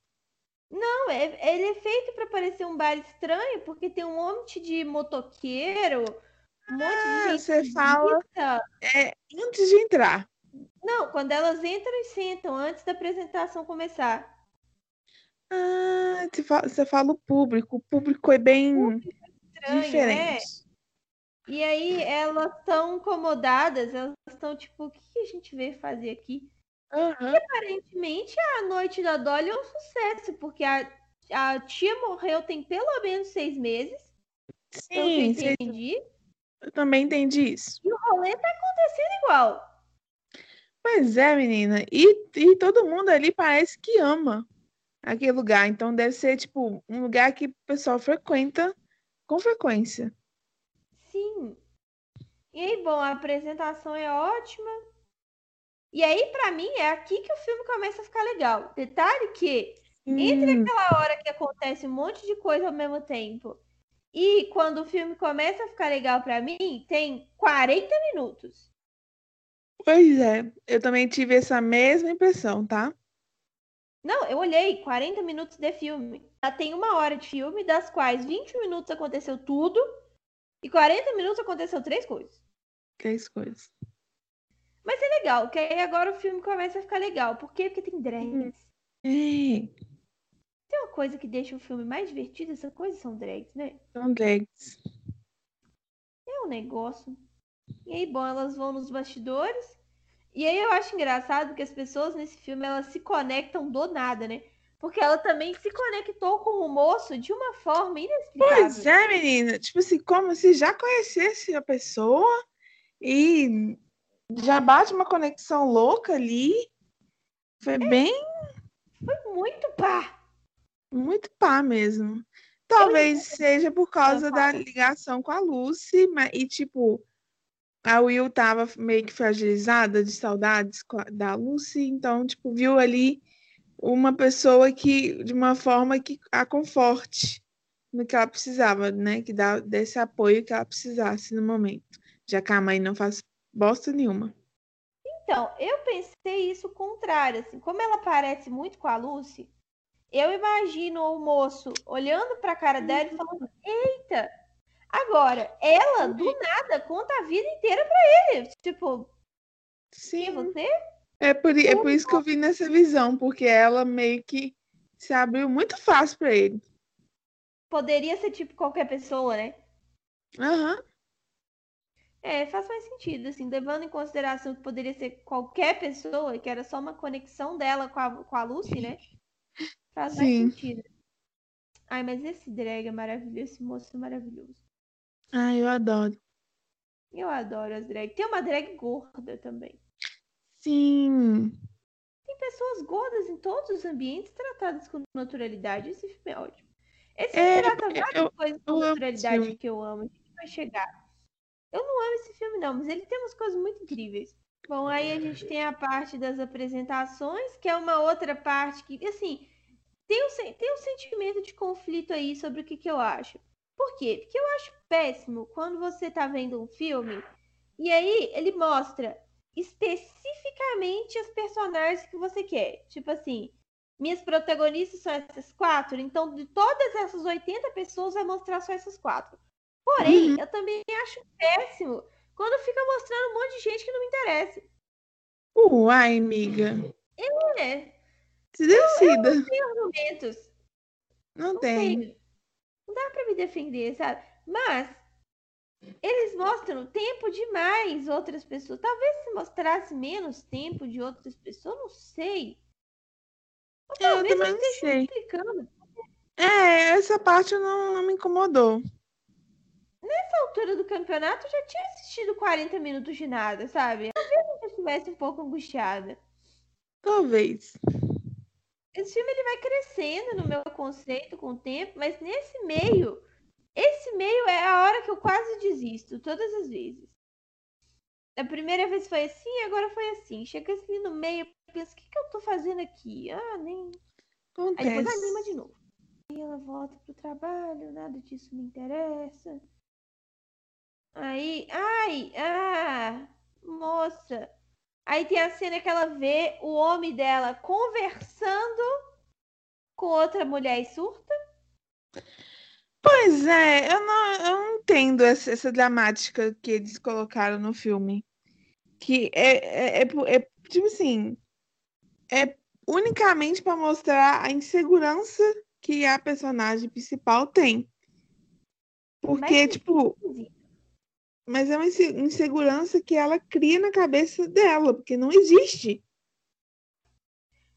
Não, é- ele é feito pra parecer um bar estranho, porque tem um monte de motoqueiro, um monte Ah, de gente você fala esquisita. antes de entrar. Não, quando elas entram e sentam antes da apresentação começar. Ah, você fala, você fala o público. O público é bem Estranho, né? E aí elas estão incomodadas, elas estão tipo, o que a gente veio fazer aqui? Aham. Aparentemente a noite da Dolly é um sucesso, porque a, a tia morreu tem pelo menos seis meses, eu Sim, cê- entendi. eu também entendi isso. E o rolê tá acontecendo igual. Pois é, menina. E, e todo mundo ali parece que ama aquele lugar. Então deve ser, tipo, um lugar que o pessoal frequenta com frequência. Sim. E aí, bom, a apresentação é ótima. E aí, pra mim, é aqui que o filme começa a ficar legal. Detalhe que Entre Hum, aquela hora que acontece um monte de coisa ao mesmo tempo e quando o filme começa a ficar legal pra mim, tem 40 minutos. pois é, eu também tive essa mesma impressão, tá? Não, eu olhei 40 minutos de filme. Já tem uma hora de filme, das quais 20 minutos aconteceu tudo e 40 minutos aconteceu três coisas. Três coisas. Mas é legal, que aí agora o filme começa a ficar legal. Por quê? Porque tem drags. É, Tem uma coisa que deixa o filme mais divertido, essa coisa são drags, né? são drags. É um negócio. E aí, bom, elas vão nos bastidores. E aí eu acho engraçado que as pessoas nesse filme elas se conectam do nada, né? Porque ela também se conectou com o moço de uma forma inexplicável. Pois é, menina. Tipo assim, como se já conhecesse a pessoa e já bate uma conexão louca ali. Foi bem, Foi muito pá. muito pá mesmo. Talvez seja por causa da ligação com a Lucy, mas, e tipo, a Will tava meio que fragilizada de saudades da Lucy, então, tipo, viu ali uma pessoa que, de uma forma que a conforte no que ela precisava, né? Que dá desse apoio que ela precisasse no momento, já que a mãe não faz bosta nenhuma. Então, eu pensei isso contrário, assim, como ela parece muito com a Lucy, eu imagino o moço olhando pra cara dela e falando: Eita! Agora, ela do nada conta a vida inteira pra ele. Tipo, é Sim, você? É por, é por isso que eu vi nessa visão, porque ela meio que se abriu muito fácil para ele. Poderia ser tipo qualquer pessoa, né? Aham, É, faz mais sentido, assim, levando em consideração que poderia ser qualquer pessoa, que era só uma conexão dela com a, com a Lucy, né? Faz mais Sim. sentido. Ai, mas esse drag é maravilhoso, esse moço é maravilhoso. Ah, eu adoro. Eu adoro as drag. Tem uma drag gorda também. Sim. Tem pessoas gordas em todos os ambientes tratadas com naturalidade. Esse filme é ótimo. Esse É, filme trata várias eu- coisas com naturalidade que eu amo. A gente vai chegar. Eu não amo esse filme, não, mas ele tem umas coisas muito incríveis. Bom, aí a gente tem a parte das apresentações, que é uma outra parte que, assim, tem um, tem um sentimento de conflito aí sobre o que, que eu acho. Por quê? Porque eu acho péssimo quando você tá vendo um filme e aí ele mostra especificamente as personagens que você quer. Tipo assim, minhas protagonistas são essas quatro, então de todas essas 80 pessoas vai mostrar só essas quatro. Porém, Uhum. eu também acho péssimo quando fica mostrando um monte de gente que não me interessa. Uai, amiga. É, Se decida. argumentos. Não Não tem. tem. Não dá pra me defender, sabe? Mas eles mostram tempo demais outras pessoas. Talvez se mostrasse menos tempo de outras pessoas, não sei. Ou Eu talvez eu não sei. explicando. É, essa parte não, não me incomodou. Nessa altura do campeonato, eu já tinha assistido 40 minutos de nada, sabe? Talvez eu estivesse um pouco angustiada. Talvez. Esse filme ele vai crescendo no meu conceito com o tempo, mas nesse meio, esse meio é a hora que eu quase desisto, todas as vezes. A primeira vez foi assim, agora foi assim. Chega assim no meio, eu penso, o que, que eu tô fazendo aqui? Ah, nem. Aí depois Acontece. anima de novo. Aí ela volta pro trabalho, nada disso me interessa. Aí, ai, ah, moça. Aí tem a cena que ela vê o homem dela conversando com outra mulher e surta. Pois é, eu não, eu não entendo essa, essa dramática que eles colocaram no filme. Que é, é, é, é, tipo assim, é unicamente para mostrar a insegurança que a personagem principal tem. Porque, Mas- tipo, mas é uma inse- insegurança que ela cria na cabeça dela, porque não existe.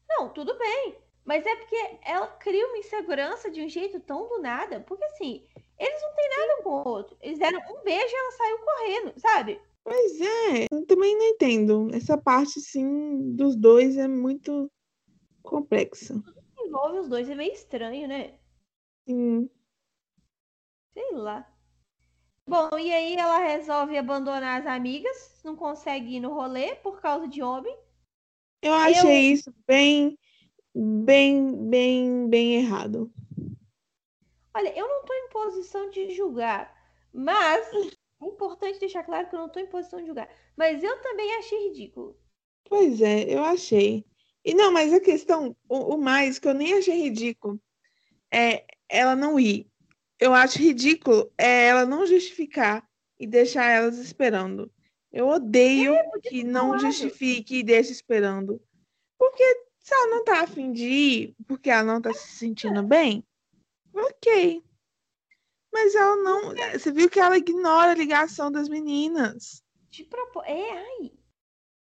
Não, tudo bem. Mas é porque ela cria uma insegurança de um jeito tão do nada. Porque assim, eles não têm nada um com o outro. Eles deram um beijo e ela saiu correndo, sabe? Pois é, eu também não entendo. Essa parte, sim, dos dois é muito complexa. Envolve os dois, é meio estranho, né? Sim. Sei lá. Bom, e aí ela resolve abandonar as amigas, não consegue ir no rolê por causa de homem. Eu achei isso bem, bem, bem, bem errado. Olha, eu não tô em posição de julgar, mas é importante deixar claro que eu não tô em posição de julgar. Mas eu também achei ridículo. Pois é, eu achei. E não, mas a questão, o, o mais que eu nem achei ridículo é ela não ir. Eu acho ridículo é ela não justificar e deixar elas esperando. Eu odeio que não justifique e deixe esperando. Porque se ela não tá afim de ir, porque ela não tá se sentindo bem, ok. Mas ela não. Você viu que ela ignora a ligação das meninas. De propósito. É, ai.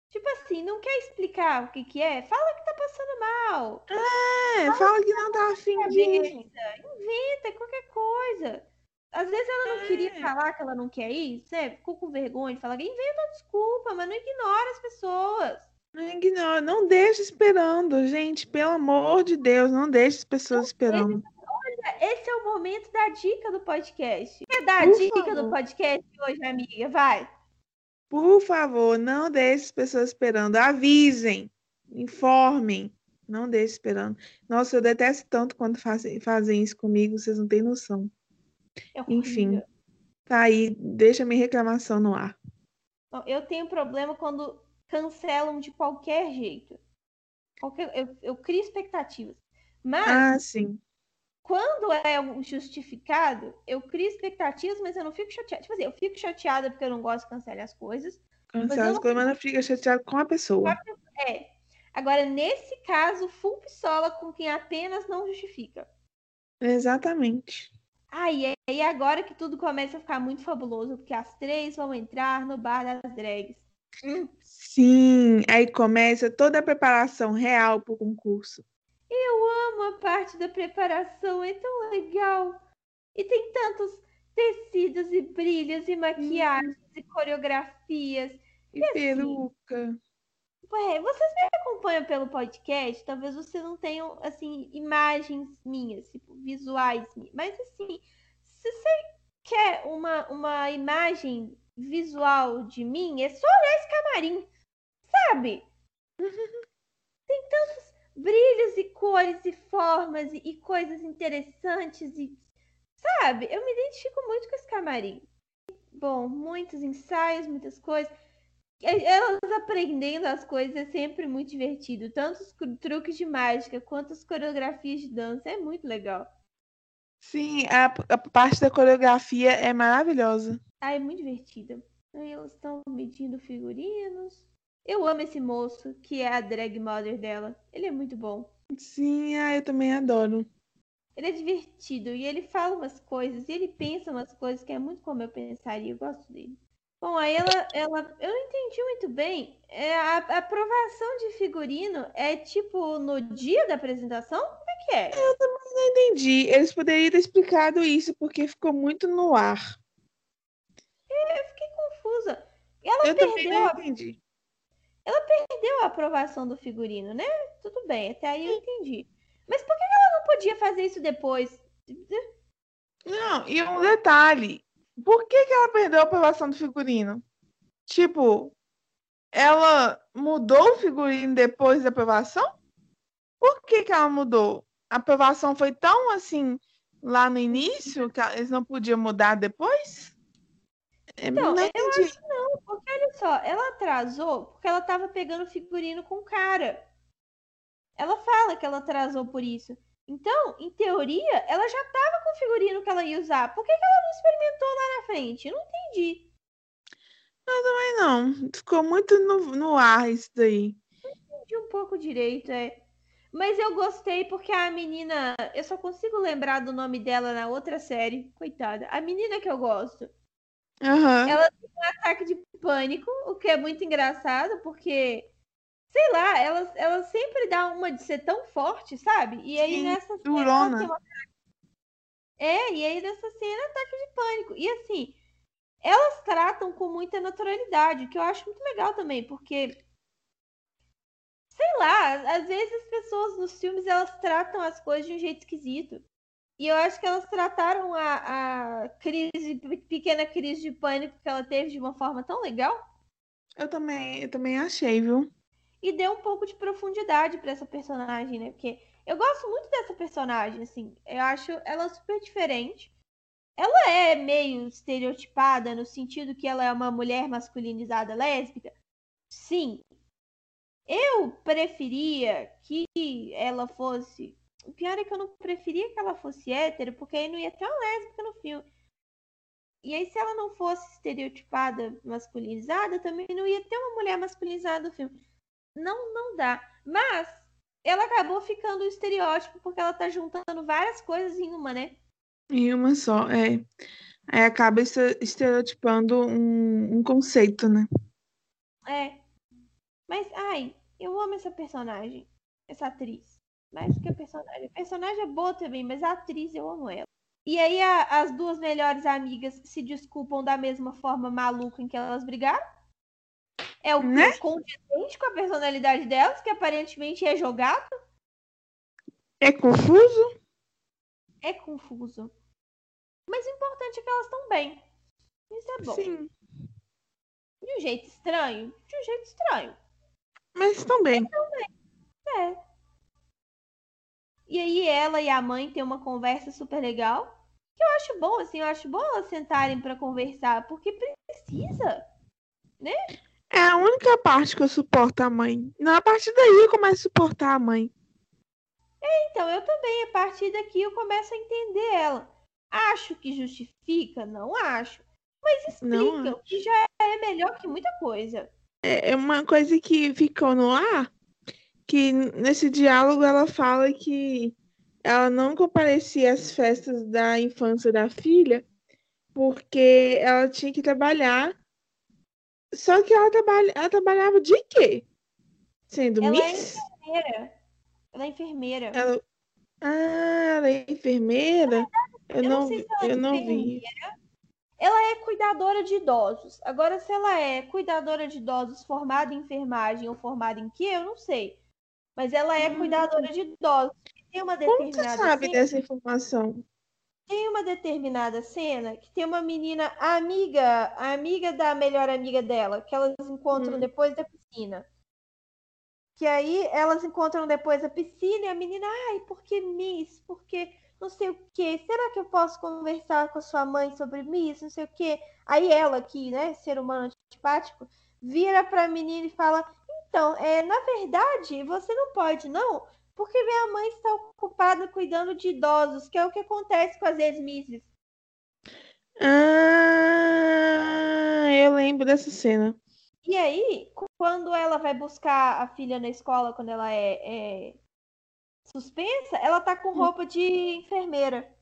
Tipo assim, não quer explicar o que que é? Fala que tá passando mal. É, fala que não tá afim de ir. Cabeça. Inventa qualquer coisa. Às vezes ela não queria É. falar que ela não quer ir, né? Ficou com vergonha de falar. Inventa desculpa, mas não ignora as pessoas. Não ignora, não deixa esperando, gente. Pelo amor de Deus, não deixe as pessoas esperando. Esse é o momento da dica do podcast. Quer dar a Por dica favor. do podcast hoje, amiga? Vai. Por favor, não deixe as pessoas esperando. Avisem, informem. Não deixe esperando. Nossa, eu detesto tanto quando fazem, fazem isso comigo, vocês não têm noção. É Enfim, tá aí, deixa minha reclamação no ar. Não, Eu tenho problema quando cancelam de qualquer jeito. Qualquer, eu, eu crio expectativas. Mas Ah, sim. quando é um justificado, eu crio expectativas, mas eu não fico chateada. Tipo assim, eu fico chateada porque eu não gosto que cancele as coisas. Cancela as coisas, mas não fica chateado com a pessoa. É. Agora, nesse caso, full pistola com quem apenas não justifica. Exatamente. Ah, e aí agora que tudo começa a ficar muito fabuloso, porque as três vão entrar no bar das drags. Hum, Sim, aí começa toda a preparação real para o concurso. amo a parte da preparação, é tão legal. E tem tantos tecidos e brilhos e maquiagens e coreografias. E assim? peruca. Ué, vocês me acompanham pelo podcast, talvez você não tenha, assim, imagens minhas, tipo, visuais. Mas, assim, se você quer uma, uma imagem visual de mim, é só olhar esse camarim, sabe? Tem tantos brilhos e cores e formas e, e coisas interessantes e, sabe? Eu me identifico muito com esse camarim. Bom, muitos ensaios, muitas coisas. Elas aprendendo as coisas é sempre muito divertido. Tanto os truques de mágica quanto as coreografias de dança. É muito legal. Sim, a, a parte da coreografia é maravilhosa. Ah, é muito divertido. Aí elas estão medindo figurinos. Eu amo esse moço, que é a drag mother dela. Ele é muito bom. Sim, ah, eu também adoro. Ele é divertido e ele fala umas coisas e ele pensa umas coisas que é muito como eu pensaria. Eu gosto dele. Bom, aí ela, ela eu não entendi muito bem. É, a, a aprovação de figurino é tipo no dia da apresentação? Como é que é? Não entendi. Eles poderiam ter explicado isso, porque ficou muito no ar. Eu fiquei confusa. Ela Eu perdeu, não a, entendi. perdeu a aprovação do figurino, né? Tudo bem, até aí eu entendi. Mas por que ela não podia fazer isso depois? Não, e um detalhe. Por que, que ela perdeu a aprovação do figurino? Tipo, ela mudou o figurino depois da aprovação? Por que, que ela mudou? A aprovação foi tão assim lá no início que eles não podiam mudar depois? É, Então, não eu entendi. acho que não, porque olha só, ela atrasou porque ela tava pegando figurino com o cara. Ela fala que ela atrasou por isso. Então, em teoria, ela já tava com o figurino que ela ia usar. Por que, que ela não experimentou lá na frente? Eu não entendi. Ai, não, ficou muito no, no ar isso daí. Entendi um pouco direito, é. Mas eu gostei porque a menina. Eu só consigo lembrar do nome dela na outra série. Coitada. A menina que eu gosto. Aham. Ela tem um ataque de pânico, o que é muito engraçado, porque, sei lá, ela, ela sempre dá uma de ser tão forte, sabe? E aí Sim, nessa cena. durona. ela tem um ataque- É, e aí nessa cena ataque de pânico. E assim, elas tratam com muita naturalidade, o que eu acho muito legal também, porque. Sei lá, às vezes as pessoas nos filmes elas tratam as coisas de um jeito esquisito. E eu acho que elas trataram a, a crise, pequena crise de pânico que ela teve de uma forma tão legal Eu também, eu também achei, viu? e deu um pouco de profundidade pra essa personagem, né? Porque eu gosto muito dessa personagem, assim. Eu acho ela super diferente. Ela é meio estereotipada no sentido que ela é uma mulher masculinizada lésbica. Sim. Eu preferia que ela fosse. O pior é que eu não preferia que ela fosse hétero, porque aí não ia ter uma lésbica no filme. E aí, se ela não fosse estereotipada masculinizada, também não ia ter uma mulher masculinizada no filme. Não, não dá. Mas ela acabou ficando o estereótipo porque ela tá juntando várias coisas em uma, né? Em uma só, é. Aí acaba este- estereotipando um, um conceito, né? É. Mas, ai, eu amo essa personagem. Essa atriz. Mais do que a personagem. A personagem é boa também, mas a atriz eu amo ela. E aí a- as duas melhores amigas se desculpam da mesma forma maluca em que elas brigaram. É o Né? condizente com a personalidade delas, que aparentemente é jogado. É confuso? É confuso. Mas o importante é que elas estão bem. Isso é bom. Sim. De um jeito estranho? De um jeito estranho. Mas também. É. E aí ela e a mãe têm uma conversa super legal. Que eu acho bom, assim, eu acho bom elas sentarem pra conversar, porque precisa. É a única parte que eu suporto a mãe. Não, a partir daí eu começo a suportar a mãe. Então, eu também, a partir daqui, eu começo a entender ela. Acho que justifica? Não acho. Mas explica, o que já é melhor que muita coisa. É uma coisa que ficou no ar, que nesse diálogo ela fala que ela não comparecia às festas da infância da filha porque ela tinha que trabalhar. Só que ela, trabalha, ela trabalhava de quê? Sendo Ela é Miss? enfermeira. Ela é enfermeira. Ela... Ah, ela é enfermeira? Eu, eu não não, se é eu não vi. Ela é cuidadora de idosos. Agora, se ela é cuidadora de idosos formada em enfermagem ou formada em quê, eu não sei. Mas ela é Hum. cuidadora de idosos. Tem uma Como você determinada sabe cena, dessa informação? tem uma determinada cena que tem uma menina a amiga, a amiga da melhor amiga dela, que elas encontram Hum. depois da piscina. Que aí elas encontram depois da piscina e a menina, ai, por que Miss? Porque não sei o quê. Será que eu posso conversar com a sua mãe sobre Miss? Não sei o quê. Aí ela aqui, né, ser humano antipático, vira pra menina e fala: Então, é, na verdade, você não pode, não, porque minha mãe está ocupada cuidando de idosos, que é o que acontece com as ex-misses. Ah, eu lembro dessa cena. E aí, quando ela vai buscar a filha na escola, quando ela é, é suspensa, ela tá com roupa de enfermeira.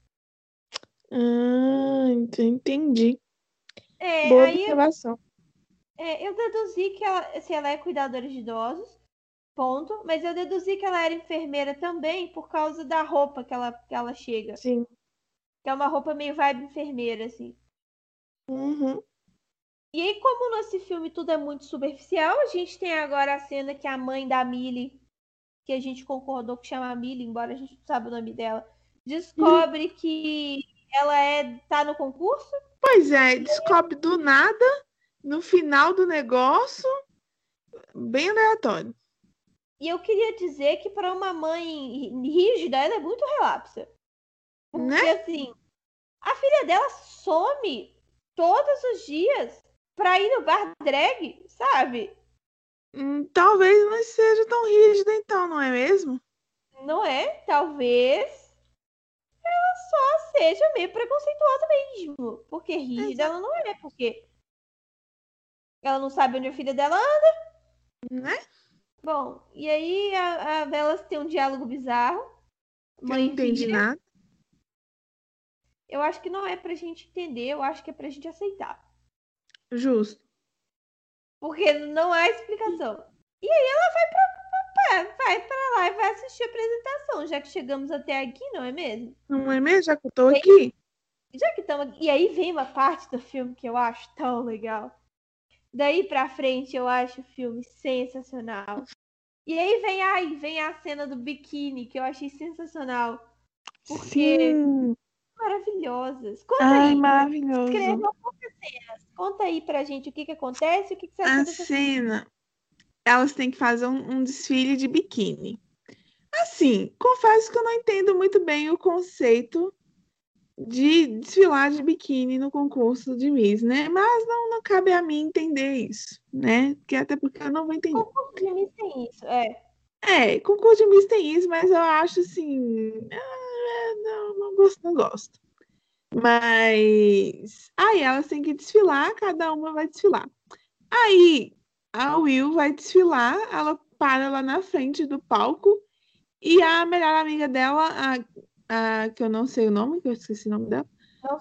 Ah, ent- entendi. É, Boa aí observação. É, eu deduzi que ela, se ela é cuidadora de idosos, ponto. Mas eu deduzi que ela era enfermeira também por causa da roupa que ela, que ela chega. Sim. Que é uma roupa meio vibe enfermeira, assim. Uhum. E aí, como nesse filme tudo é muito superficial, a gente tem agora a cena que a mãe da Millie, que a gente concordou que chama Millie, embora a gente não saiba o nome dela, descobre que ela é tá no concurso. Pois é, descobre do nada, no final do negócio, bem aleatório. E eu queria dizer que para uma mãe rígida, ela é muito relapsa. Porque Né? assim, a filha dela some todos os dias pra ir no bar drag, sabe? Hum, talvez não seja tão rígida então, não é mesmo? Não é? Talvez ela só seja meio preconceituosa mesmo. Porque rígida ela não é, porque ela não sabe onde a filha dela anda. Né? Bom, e aí a, a tem um diálogo bizarro. Eu Mãe não entendi filha. nada. Eu acho que não é pra gente entender, eu acho que é pra gente aceitar. Justo. Porque não há explicação. E aí ela vai pra, vai pra lá e vai assistir a apresentação, já que chegamos até aqui, não é mesmo? Não é mesmo? Já que eu tô aqui. Já que estamos. E aí vem uma parte do filme que eu acho tão legal. Daí pra frente eu acho o filme sensacional. E aí vem, ai, vem a cena do biquíni, que eu achei sensacional. Porque Sim. maravilhosas. Conta Ai, aí. maravilhoso. Escreva poucas cenas. Conta aí pra gente o que que acontece, o que que você A cena, elas têm que fazer um, um desfile de biquíni. Assim, confesso que eu não entendo muito bem o conceito de desfilar de biquíni no concurso de Miss, né? Mas não, não cabe a mim entender isso, né? Porque até porque eu não vou entender. concurso de Miss tem isso, é. É, concurso de Miss tem isso, mas eu acho assim. ah, não, não gosto, não gosto. Mas aí elas têm que desfilar, cada uma vai desfilar. Aí a Will vai desfilar, ela para lá na frente do palco e a melhor amiga dela, a, a que eu não sei o nome, que eu esqueci o nome dela,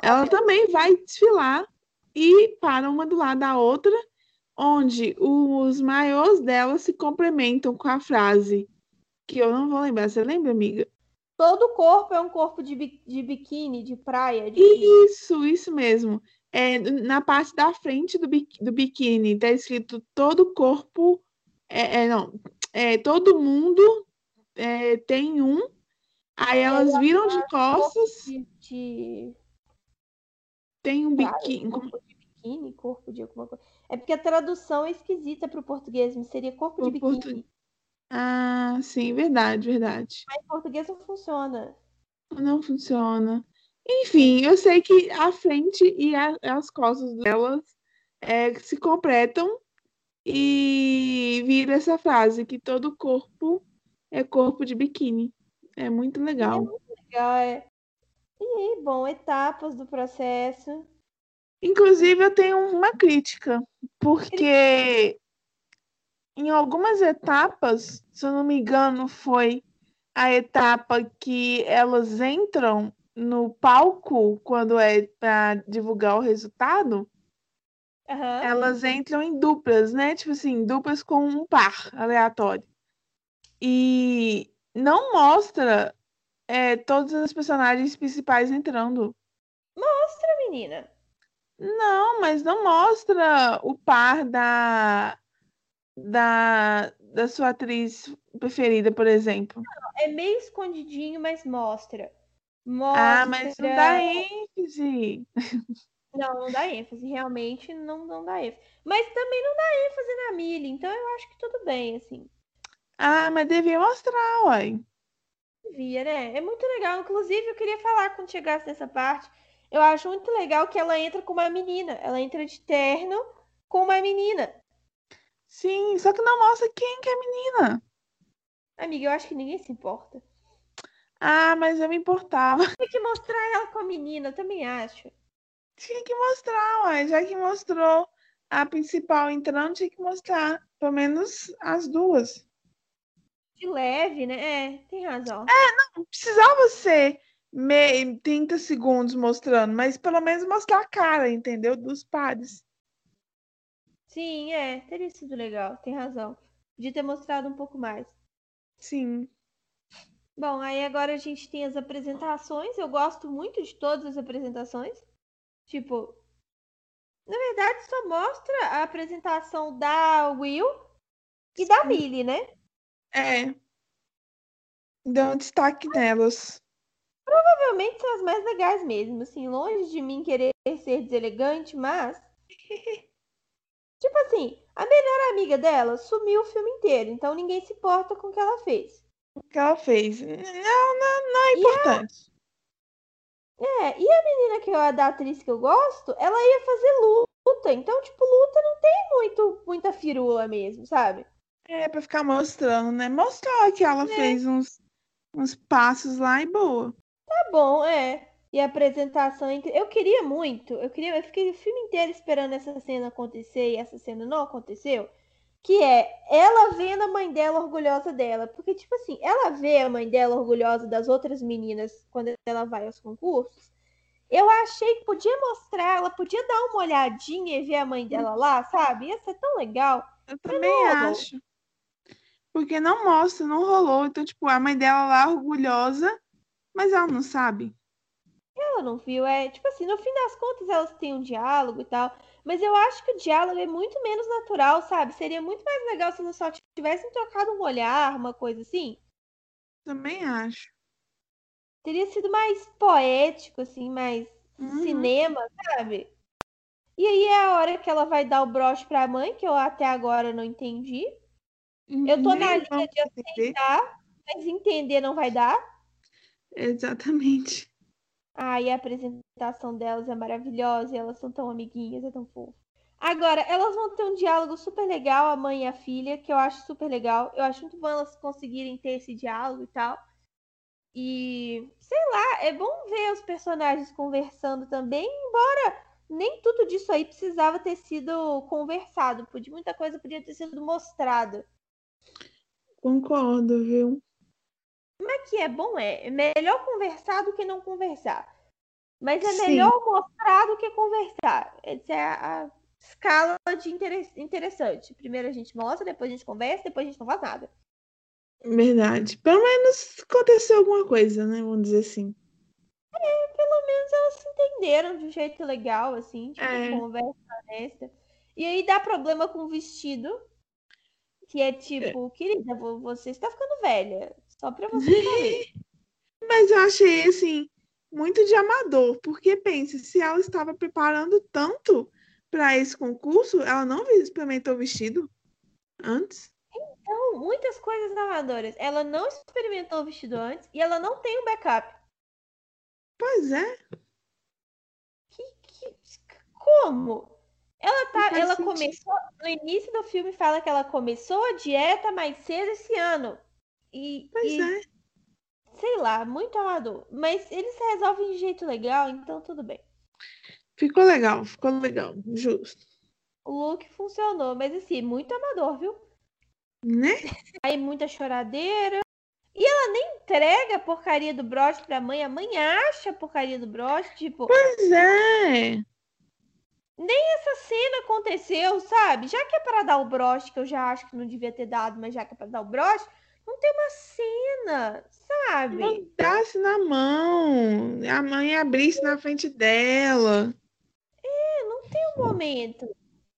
ela também vai desfilar e para uma do lado da outra, onde os maiores dela se complementam com a frase que eu não vou lembrar. Você lembra, amiga? Todo corpo é um corpo de, bi- de biquíni, de praia. De... Isso, isso mesmo. É, na parte da frente do, bi- do biquíni tá escrito todo corpo. É, é, não, é, todo mundo é, tem um. Aí elas viram de costas, de, tem um biquíni. corpo de biquíni, corpo de alguma coisa. É porque a tradução é esquisita para o português, mas seria corpo de O portu- biquíni. Ah, sim, verdade, verdade. Mas em português não funciona. Não funciona. Enfim, eu sei que a frente e a- as costas delas é, se completam e vira essa frase que todo corpo é corpo de biquíni. É muito legal. Legal, é. E bom, etapas do processo. Inclusive, eu tenho uma crítica, porque em algumas etapas, se eu não me engano, foi a etapa que elas entram no palco quando é para divulgar o resultado, Aham. elas entram em duplas, né? Tipo assim, duplas com um par aleatório. E não mostra é, todas as personagens principais entrando. Mostra, menina. Não, mas não mostra o par da, da, da sua atriz preferida, por exemplo. É meio escondidinho, mas mostra. Mostra. Ah, mas não dá ênfase. Não, não dá ênfase. Realmente não, não dá ênfase. Mas também não dá ênfase na Millie, então eu acho que tudo bem, assim. Ah, mas devia mostrar, uai. Via, né? É muito legal. Inclusive, eu queria falar quando chegasse nessa parte. Eu acho muito legal que ela entra com uma menina. Ela entra de terno com uma menina. Sim, só que não mostra quem que é a menina. Amiga, eu acho que ninguém se importa. Ah, mas eu me importava. Tem que mostrar ela com a menina, eu também acho. Tinha que mostrar, uai. Já que mostrou a principal entrando, tinha que mostrar pelo menos as duas. De leve, né? É, tem razão. Não precisava ser me... 30 segundos mostrando, mas pelo menos mostrar a cara, entendeu? Dos pares. Sim, é, teria sido legal, tem razão. Podia ter mostrado um pouco mais. Sim. Bom, aí agora a gente tem as apresentações. Eu gosto muito de todas as apresentações. Tipo, na verdade só mostra a apresentação da Will e da Millie, né? É. Deu um destaque nelas. Provavelmente são as mais legais mesmo, assim, longe de mim querer ser deselegante, mas tipo assim, a melhor amiga dela sumiu o filme inteiro, então ninguém se importa com o que ela fez. O que ela fez. Não, não, não é E a- importante. É, e a menina que é da atriz que eu gosto, ela ia fazer luta. Então, tipo, luta não tem muito, muita firula mesmo, sabe? É pra ficar mostrando, né? Mostrar que ela fez uns, uns passos lá e boa. Tá bom, é. E a apresentação. é Eu queria muito, eu queria, eu fiquei o filme inteiro esperando essa cena acontecer e essa cena não aconteceu. Que é ela vendo a mãe dela orgulhosa dela. Porque, tipo assim, ela vê a mãe dela orgulhosa das outras meninas quando ela vai aos concursos. Eu achei que podia mostrar, ela podia dar uma olhadinha e ver a mãe dela lá, sabe? Ia ser tão legal. Eu também acho. Porque não mostra, não rolou. Então, tipo, a mãe dela lá orgulhosa, mas ela não sabe. Ela não viu, é tipo assim, no fim das contas elas têm um diálogo e tal, mas eu acho que o diálogo é muito menos natural, sabe? Seria muito mais legal se eles só tivessem trocado um olhar, uma coisa assim. Também acho. Teria sido mais poético, assim, mais Uhum. cinema, sabe? E aí é a hora que ela vai dar o broche pra mãe, que eu até agora não entendi. Eu tô na Nem linha de entender. aceitar, mas entender não vai dar. Exatamente. Ah, e a apresentação delas é maravilhosa, e elas são tão amiguinhas, é tão fofo. Agora, elas vão ter um diálogo super legal, a mãe e a filha, que eu acho super legal. Eu acho muito bom elas conseguirem ter esse diálogo e tal. E, sei lá, é bom ver os personagens conversando também, embora nem tudo disso aí precisava ter sido conversado. Podia, muita coisa podia ter sido mostrada. Concordo, viu? Mas que é bom é, é melhor conversar do que não conversar. Mas é Sim. melhor mostrar do que conversar. Essa é a, a escala de inter- interessante. Primeiro a gente mostra, depois a gente conversa, depois a gente não faz nada. Verdade. Pelo menos aconteceu alguma coisa, né? Vamos dizer assim. Pelo menos elas se entenderam de um jeito legal, assim, tipo, É. conversa honesta. E aí dá problema com o vestido, que é tipo, querida, vo- você está ficando velha. Só pra você saber. Mas eu achei, assim, muito de amador. Porque, pense, se ela estava preparando tanto para esse concurso, ela não experimentou o vestido antes? Então, muitas coisas amadoras. Ela não experimentou o vestido antes e ela não tem um backup. Pois é. Que, que, como? Ela tá, ela sentido. começou no início do filme fala que ela começou a dieta mais cedo esse ano. E, Pois e, é. sei lá, muito amador. Mas eles resolvem de jeito legal, então tudo bem. Ficou legal, ficou legal. Justo. O look funcionou, mas assim, muito amador, viu? Né? Aí muita choradeira. E ela nem entrega a porcaria do broche pra mãe. A mãe acha a porcaria do broche. Tipo, Pois é. Essa cena aconteceu, sabe? Já que é pra dar o broche, que eu já acho que não devia ter dado, mas já que é pra dar o broche, não tem uma cena, sabe? Mandasse na mão. A mãe abrisse na frente dela. um momento.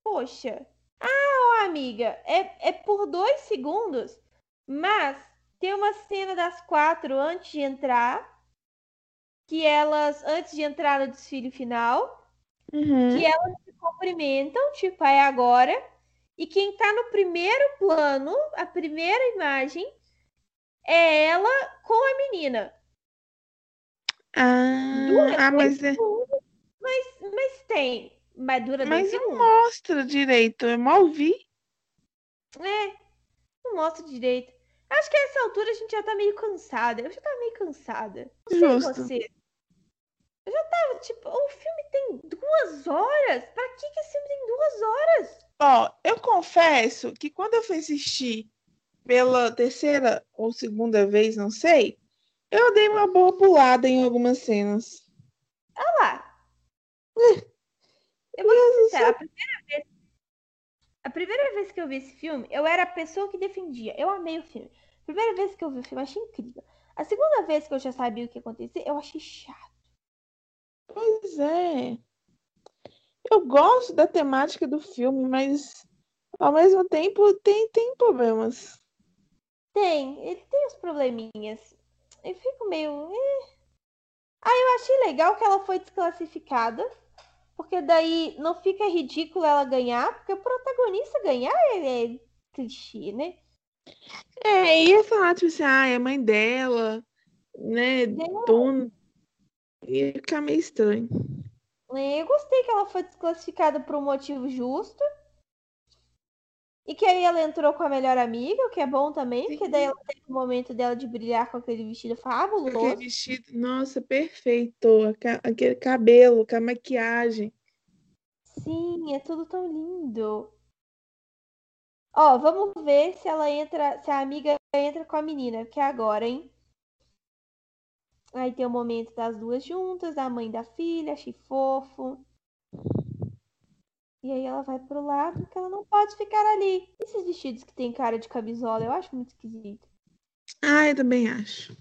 Poxa. Ah, ó, amiga, é, é por dois segundos, mas tem uma cena das quatro antes de entrar, que elas, antes de entrar no desfile final, Uhum. que elas se cumprimentam, tipo, é agora. E quem tá no primeiro plano, a primeira imagem, é ela com a menina. Ah, ah, mas, é- mas, mas tem. Mas dura mas não segundos. mostra direito. Eu mal vi. É, não mostra direito. Acho que a essa altura a gente já tá meio cansada. Eu já tava meio cansada. Não sei Justo. você. Eu já tava, tipo, o filme tem duas horas? Pra que, que esse filme tem duas horas? Ó, eu confesso que quando eu fui assistir pela terceira ou segunda vez, não sei, eu dei uma boa pulada em algumas cenas. Olha lá. Eu vou ser sincera, a primeira vez. A primeira vez que eu vi esse filme, eu era a pessoa que defendia. Eu amei o filme. A primeira vez que eu vi o filme, eu achei incrível. A segunda vez que eu já sabia o que ia acontecer, eu achei chato. Pois é. Eu gosto da temática do filme, mas ao mesmo tempo tem, tem problemas. Tem, ele tem os probleminhas. Eu fico meio. eh. Ah, eu achei legal que ela foi desclassificada. Porque daí não fica ridículo ela ganhar, porque o protagonista ganhar é, é clichê, né? É, ia falar, tipo assim, ah, é mãe dela, né? Dona. Ia ficar meio estranho. Eu gostei que ela foi desclassificada por um motivo justo. E que aí ela entrou com a melhor amiga, o que é bom também, porque daí ela teve o momento dela de brilhar com aquele vestido Com Aquele fabuloso. vestido, nossa, perfeito. Aquele cabelo, com a maquiagem. Sim, é tudo tão lindo. Ó, vamos ver se ela entra, se a amiga entra com a menina, que é agora, hein? Aí tem o momento das duas juntas, da mãe e da filha, achei fofo. E aí ela vai pro lado, porque ela não pode ficar ali. Esses vestidos que tem cara de camisola, eu acho muito esquisito. Ah, eu também acho.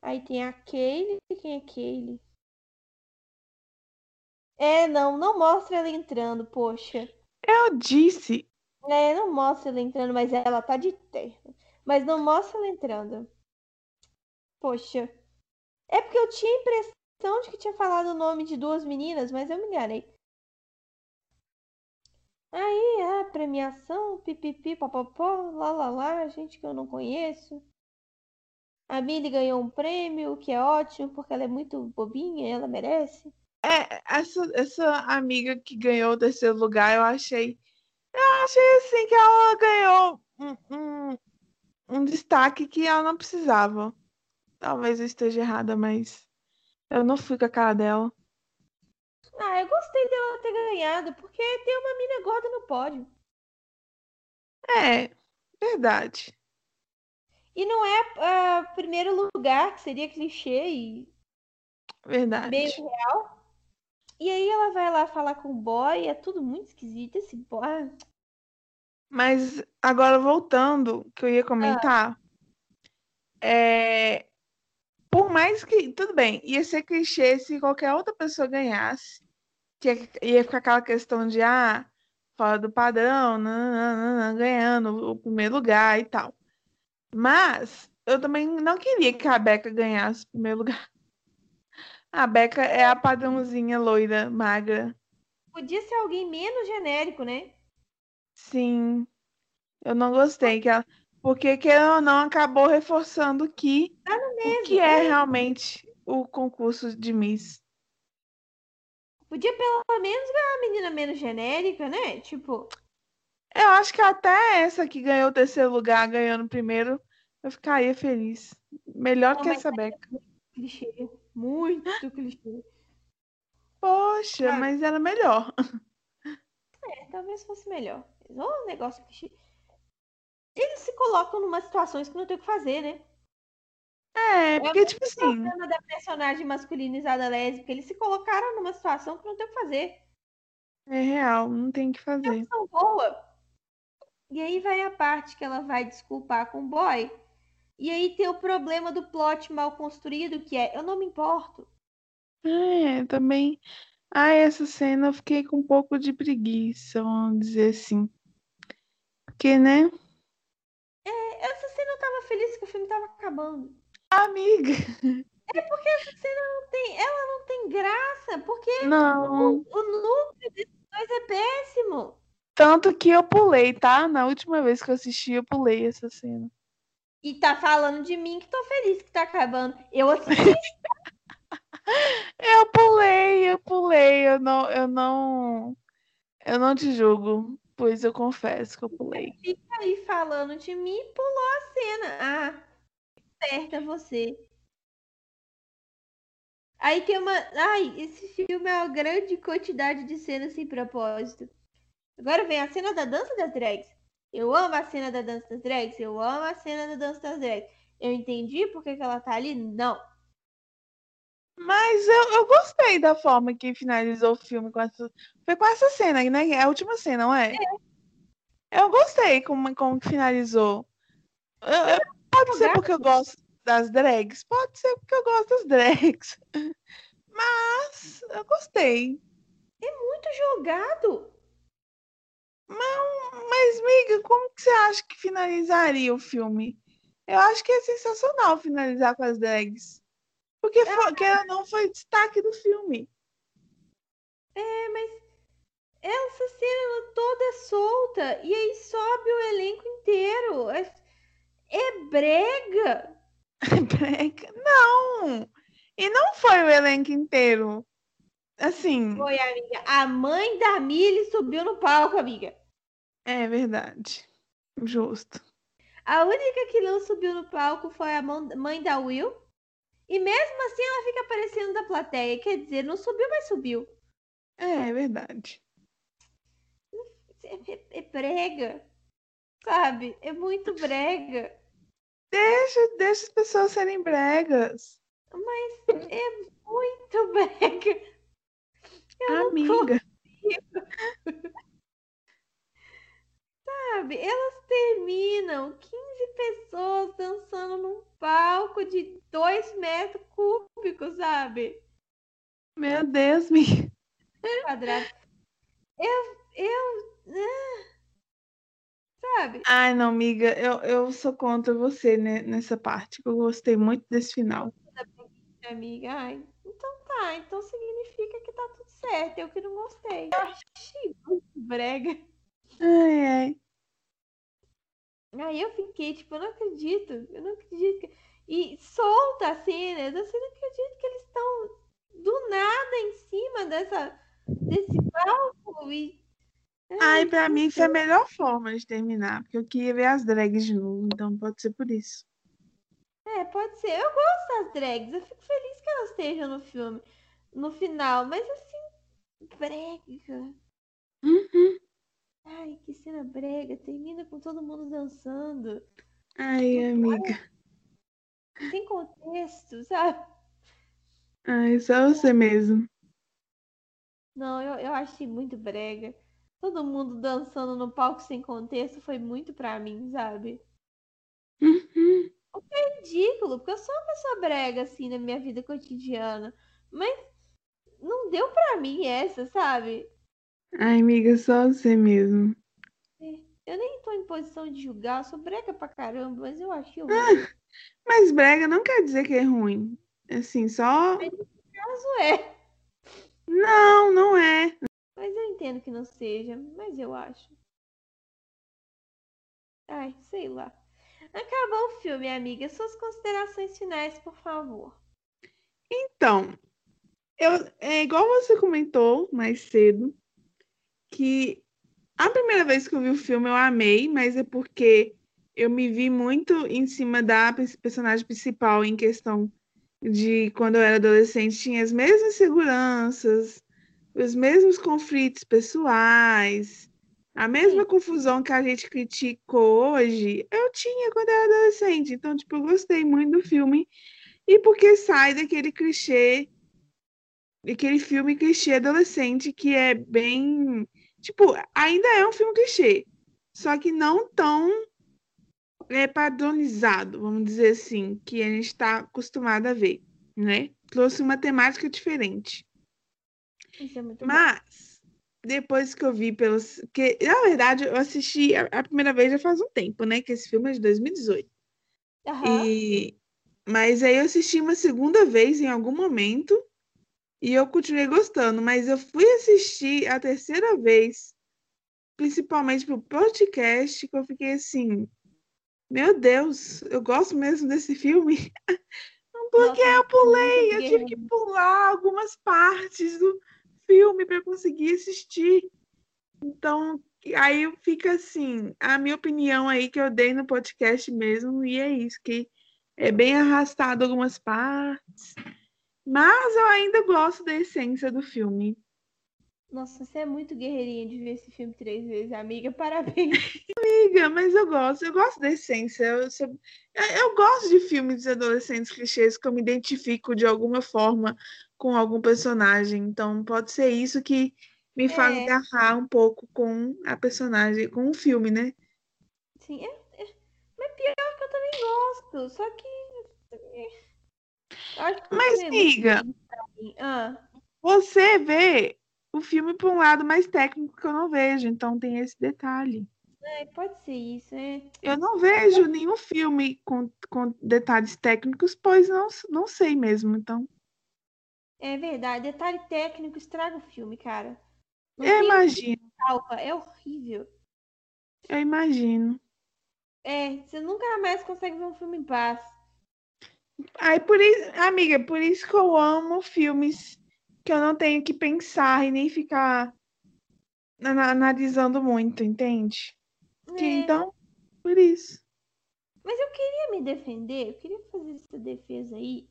Aí tem a Kaylee, quem é Kaylee? É, não, não mostra ela entrando, poxa. Eu disse, É, não mostra ela entrando, mas ela tá de terno. Mas não mostra ela entrando. Poxa. É porque eu tinha a impressão de que tinha falado o nome de duas meninas, mas eu me enganei. Aí, a premiação, pipipi, papapó, lá lá lá, gente que eu não conheço. A Millie ganhou um prêmio, o que é ótimo, porque ela é muito bobinha, ela merece. é, essa, essa amiga que ganhou o terceiro lugar, eu achei. Eu achei assim que ela ganhou um, um, um destaque que ela não precisava. Talvez eu esteja errada, mas eu não fui com a cara dela. Ah, eu gostei dela ter ganhado, porque tem uma mina gorda no pódio. É, verdade. E não é ah, primeiro lugar, que seria clichê e Verdade. meio real. E aí ela vai lá falar com o boy, é tudo muito esquisito. Esse boy. ah, Mas agora voltando, que eu ia comentar, é, por mais que, tudo bem, ia ser clichê se qualquer outra pessoa ganhasse, que ia- ficar aquela questão de, ah, fora do padrão, nananana, ganhando o primeiro lugar e tal. Mas eu também não queria que a Beca ganhasse o primeiro lugar. A Beca é a padrãozinha loira, magra. Podia ser alguém menos genérico, né? Sim. Eu não gostei. Que ela... Porque, querendo ou não, acabou reforçando que Tá no o mesmo. que é realmente o concurso de Miss. Podia pelo menos ganhar uma menina menos genérica, né? Tipo, Eu acho que até essa que ganhou o terceiro lugar, ganhando o primeiro, eu ficaria feliz. Melhor Não, que essa Beca. clichê. Muito clichê. Poxa, Ah. mas era melhor. É, talvez fosse melhor. Ô, negócio clichê. Eles se colocam numa situações que não tem o que fazer, né? É, porque, o tipo assim, da personagem masculinizada lésbica. Eles se colocaram numa situação que não tem o que fazer. é real, não tem o que fazer. Opção boa. E aí vai a parte que ela vai desculpar com o boy. E aí tem o problema do plot mal construído, que é eu não me importo. É, também. Ah, essa cena eu fiquei com um pouco de preguiça, vamos dizer assim. Porque, né? Essa cena eu tava feliz que o filme tava acabando. Amiga, Essa cena não tem, ela não tem graça, porque não. o, o núcleo desses dois é péssimo. Tanto que eu pulei, tá? Na última vez que eu assisti, eu pulei essa cena. E tá falando de mim que tô feliz que tá acabando. Eu assisti Eu pulei, eu pulei, eu não, eu não, eu não te julgo, pois eu confesso que eu pulei. fica aí falando de mim e pulou a cena. Ah, certa você. Aí tem uma. Ai, esse filme é uma grande quantidade de cenas sem propósito. Agora vem a cena da dança das drags. Eu amo a cena da dança das drags. Eu amo a cena da dança das drags. Eu entendi por que, que ela tá ali? Não. Mas eu, eu gostei da forma que finalizou o filme com essa, foi com essa cena, né? É a última cena, não é? Eu gostei como, como que finalizou. Eu- eu- pode ser porque eu gosto das drags, pode ser porque eu gosto das drags. Mas eu gostei. Muito jogado. Mas, miga, como que você acha que finalizaria o filme? Eu acho que é sensacional finalizar com as drags. Porque foi, que ela não foi destaque do filme. É, mas essa cena toda é solta e aí sobe o elenco inteiro. É, é brega. Brega. Não! E não foi o elenco inteiro. Assim, Foi, amiga. A mãe da Millie subiu no palco, amiga. é verdade. Justo. A única que não subiu no palco foi a mãe da Will. E mesmo assim ela fica aparecendo da plateia. Quer dizer, não subiu, mas subiu. É, é verdade. É, é- é brega. Sabe? É muito brega. Deixa, deixa as pessoas serem bregas. É muito brega. Eu Amiga. Sabe? Elas terminam 15 pessoas dançando num palco de 2 metros cúbicos, sabe? Meu Deus, miga. Quadrado. Eu. Eu. ah, Sabe? Ai, não, amiga, eu, eu sou contra você né, nessa parte. Eu gostei muito desse final. Amiga, ai. Então tá, então significa que tá tudo certo. Eu que não gostei. Eu achei muito brega. Ai, ai. Aí eu fiquei, tipo, eu não acredito. Eu não acredito. que- E solta a cena. Eu assim, não acredito que eles estão do nada em cima dessa, desse palco. E Ai, pra mim foi a melhor forma de terminar, porque eu queria ver as drags de novo, então pode ser por isso. É, pode ser. Eu gosto das drags. Eu fico feliz que elas estejam no filme, no final. Mas assim, brega. Uhum. Ai, que cena brega. Termina com todo mundo dançando. Ai, amiga. Sem contexto, sabe? Ai, só você mesmo. Não, eu, eu achei muito brega. Todo mundo dançando no palco sem contexto foi muito pra mim, sabe? Uhum. É ridículo, porque eu sou uma pessoa brega, assim, na minha vida cotidiana. Mas não deu pra mim essa, sabe? Ai, amiga, só você mesmo. Eu nem tô em posição de julgar, eu sou brega pra caramba, mas eu achei horrível. Mas brega não quer dizer que é ruim. Assim, só. caso é. Não, não é. Mas eu entendo que não seja, mas eu acho. Ai, sei lá. Acabou o filme, amiga. Suas considerações finais, por favor. Então, eu, é igual você comentou mais cedo, que a primeira vez que eu vi o filme eu amei, mas é porque eu me vi muito em cima da personagem principal em questão de quando eu era adolescente, tinha as mesmas seguranças, os mesmos conflitos pessoais, a mesma Sim. confusão que a gente criticou hoje, eu tinha quando eu era adolescente. Então, tipo, eu gostei muito do filme. E porque sai daquele clichê, daquele filme clichê adolescente que é bem. Tipo, ainda é um filme clichê, só que não tão é, padronizado, vamos dizer assim, que a gente está acostumado a ver, né? Trouxe uma temática diferente. Isso é muito Mas, bom. depois que eu vi pelos. que Na verdade, eu assisti a, a, primeira vez já faz um tempo, né? Que esse filme é de 2018. Uhum. E... Mas aí eu assisti uma segunda vez em algum momento e eu continuei gostando, mas eu fui assistir a terceira vez, principalmente pro podcast, que eu fiquei assim, meu Deus, eu gosto mesmo desse filme. Porque Nossa, eu pulei, eu tive que pular algumas partes do filme para conseguir assistir. Então, aí fica assim, a minha opinião aí que eu dei no podcast mesmo, e é isso, que é bem arrastado algumas partes, mas eu ainda gosto da essência do filme. Nossa, você é muito guerreirinha de ver esse filme três vezes, amiga. Parabéns. amiga, mas eu gosto, eu gosto da essência. Eu, eu, eu gosto de filmes de adolescentes clichês que eu me identifico de alguma forma com algum personagem. Então, pode ser isso que me faz é. agarrar um pouco com a personagem, com o filme, né? Sim, é, é, mas pior que eu também gosto. Só que. que mas, amiga, ah. você vê o filme por um lado mais técnico que eu não vejo, então tem esse detalhe. É, pode ser isso, é. Eu não vejo nenhum filme com, com detalhes técnicos, pois não, não sei mesmo, então. É verdade, detalhe técnico estraga o filme, cara. Não eu imagino. Salva, é horrível. Eu imagino. É, você nunca mais consegue ver um filme em paz. Aí por isso, amiga, por isso que eu amo filmes que eu não tenho que pensar e nem ficar analisando muito, entende? É. Então, por isso. Mas eu queria me defender, eu queria fazer essa defesa aí.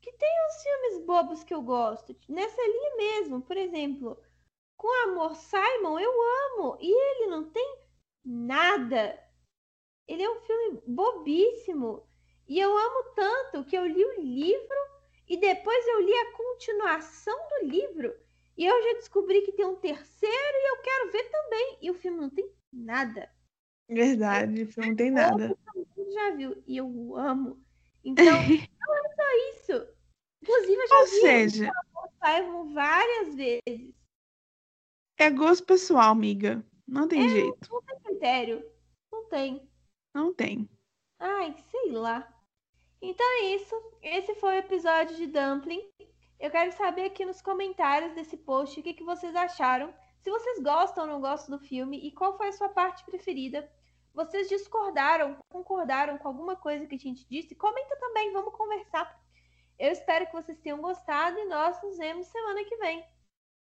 Que tem uns filmes bobos que eu gosto. Nessa linha mesmo, por exemplo, com Amor Simon, eu amo. E ele não tem nada. Ele é um filme bobíssimo. E eu amo tanto que eu li o livro e depois eu li a continuação do livro e eu já descobri que tem um terceiro e eu quero ver também. E o filme não tem nada. Verdade, o filme não tem nada. Todo já viu e eu amo. Então, não é só isso. Inclusive, eu já Ou vi seja, Simon várias vezes. É gosto pessoal, amiga. Não tem é, jeito. Não tem critério. Não tem. Não tem. Ai, sei lá. Então é isso. Esse foi o episódio de Dumpling. Eu quero saber aqui nos comentários desse post o que, que vocês acharam. Se vocês gostam ou não gostam do filme e qual foi a sua parte preferida. Vocês discordaram, concordaram com alguma coisa que a gente disse? Comenta também, vamos conversar. Eu espero que vocês tenham gostado e nós nos vemos semana que vem.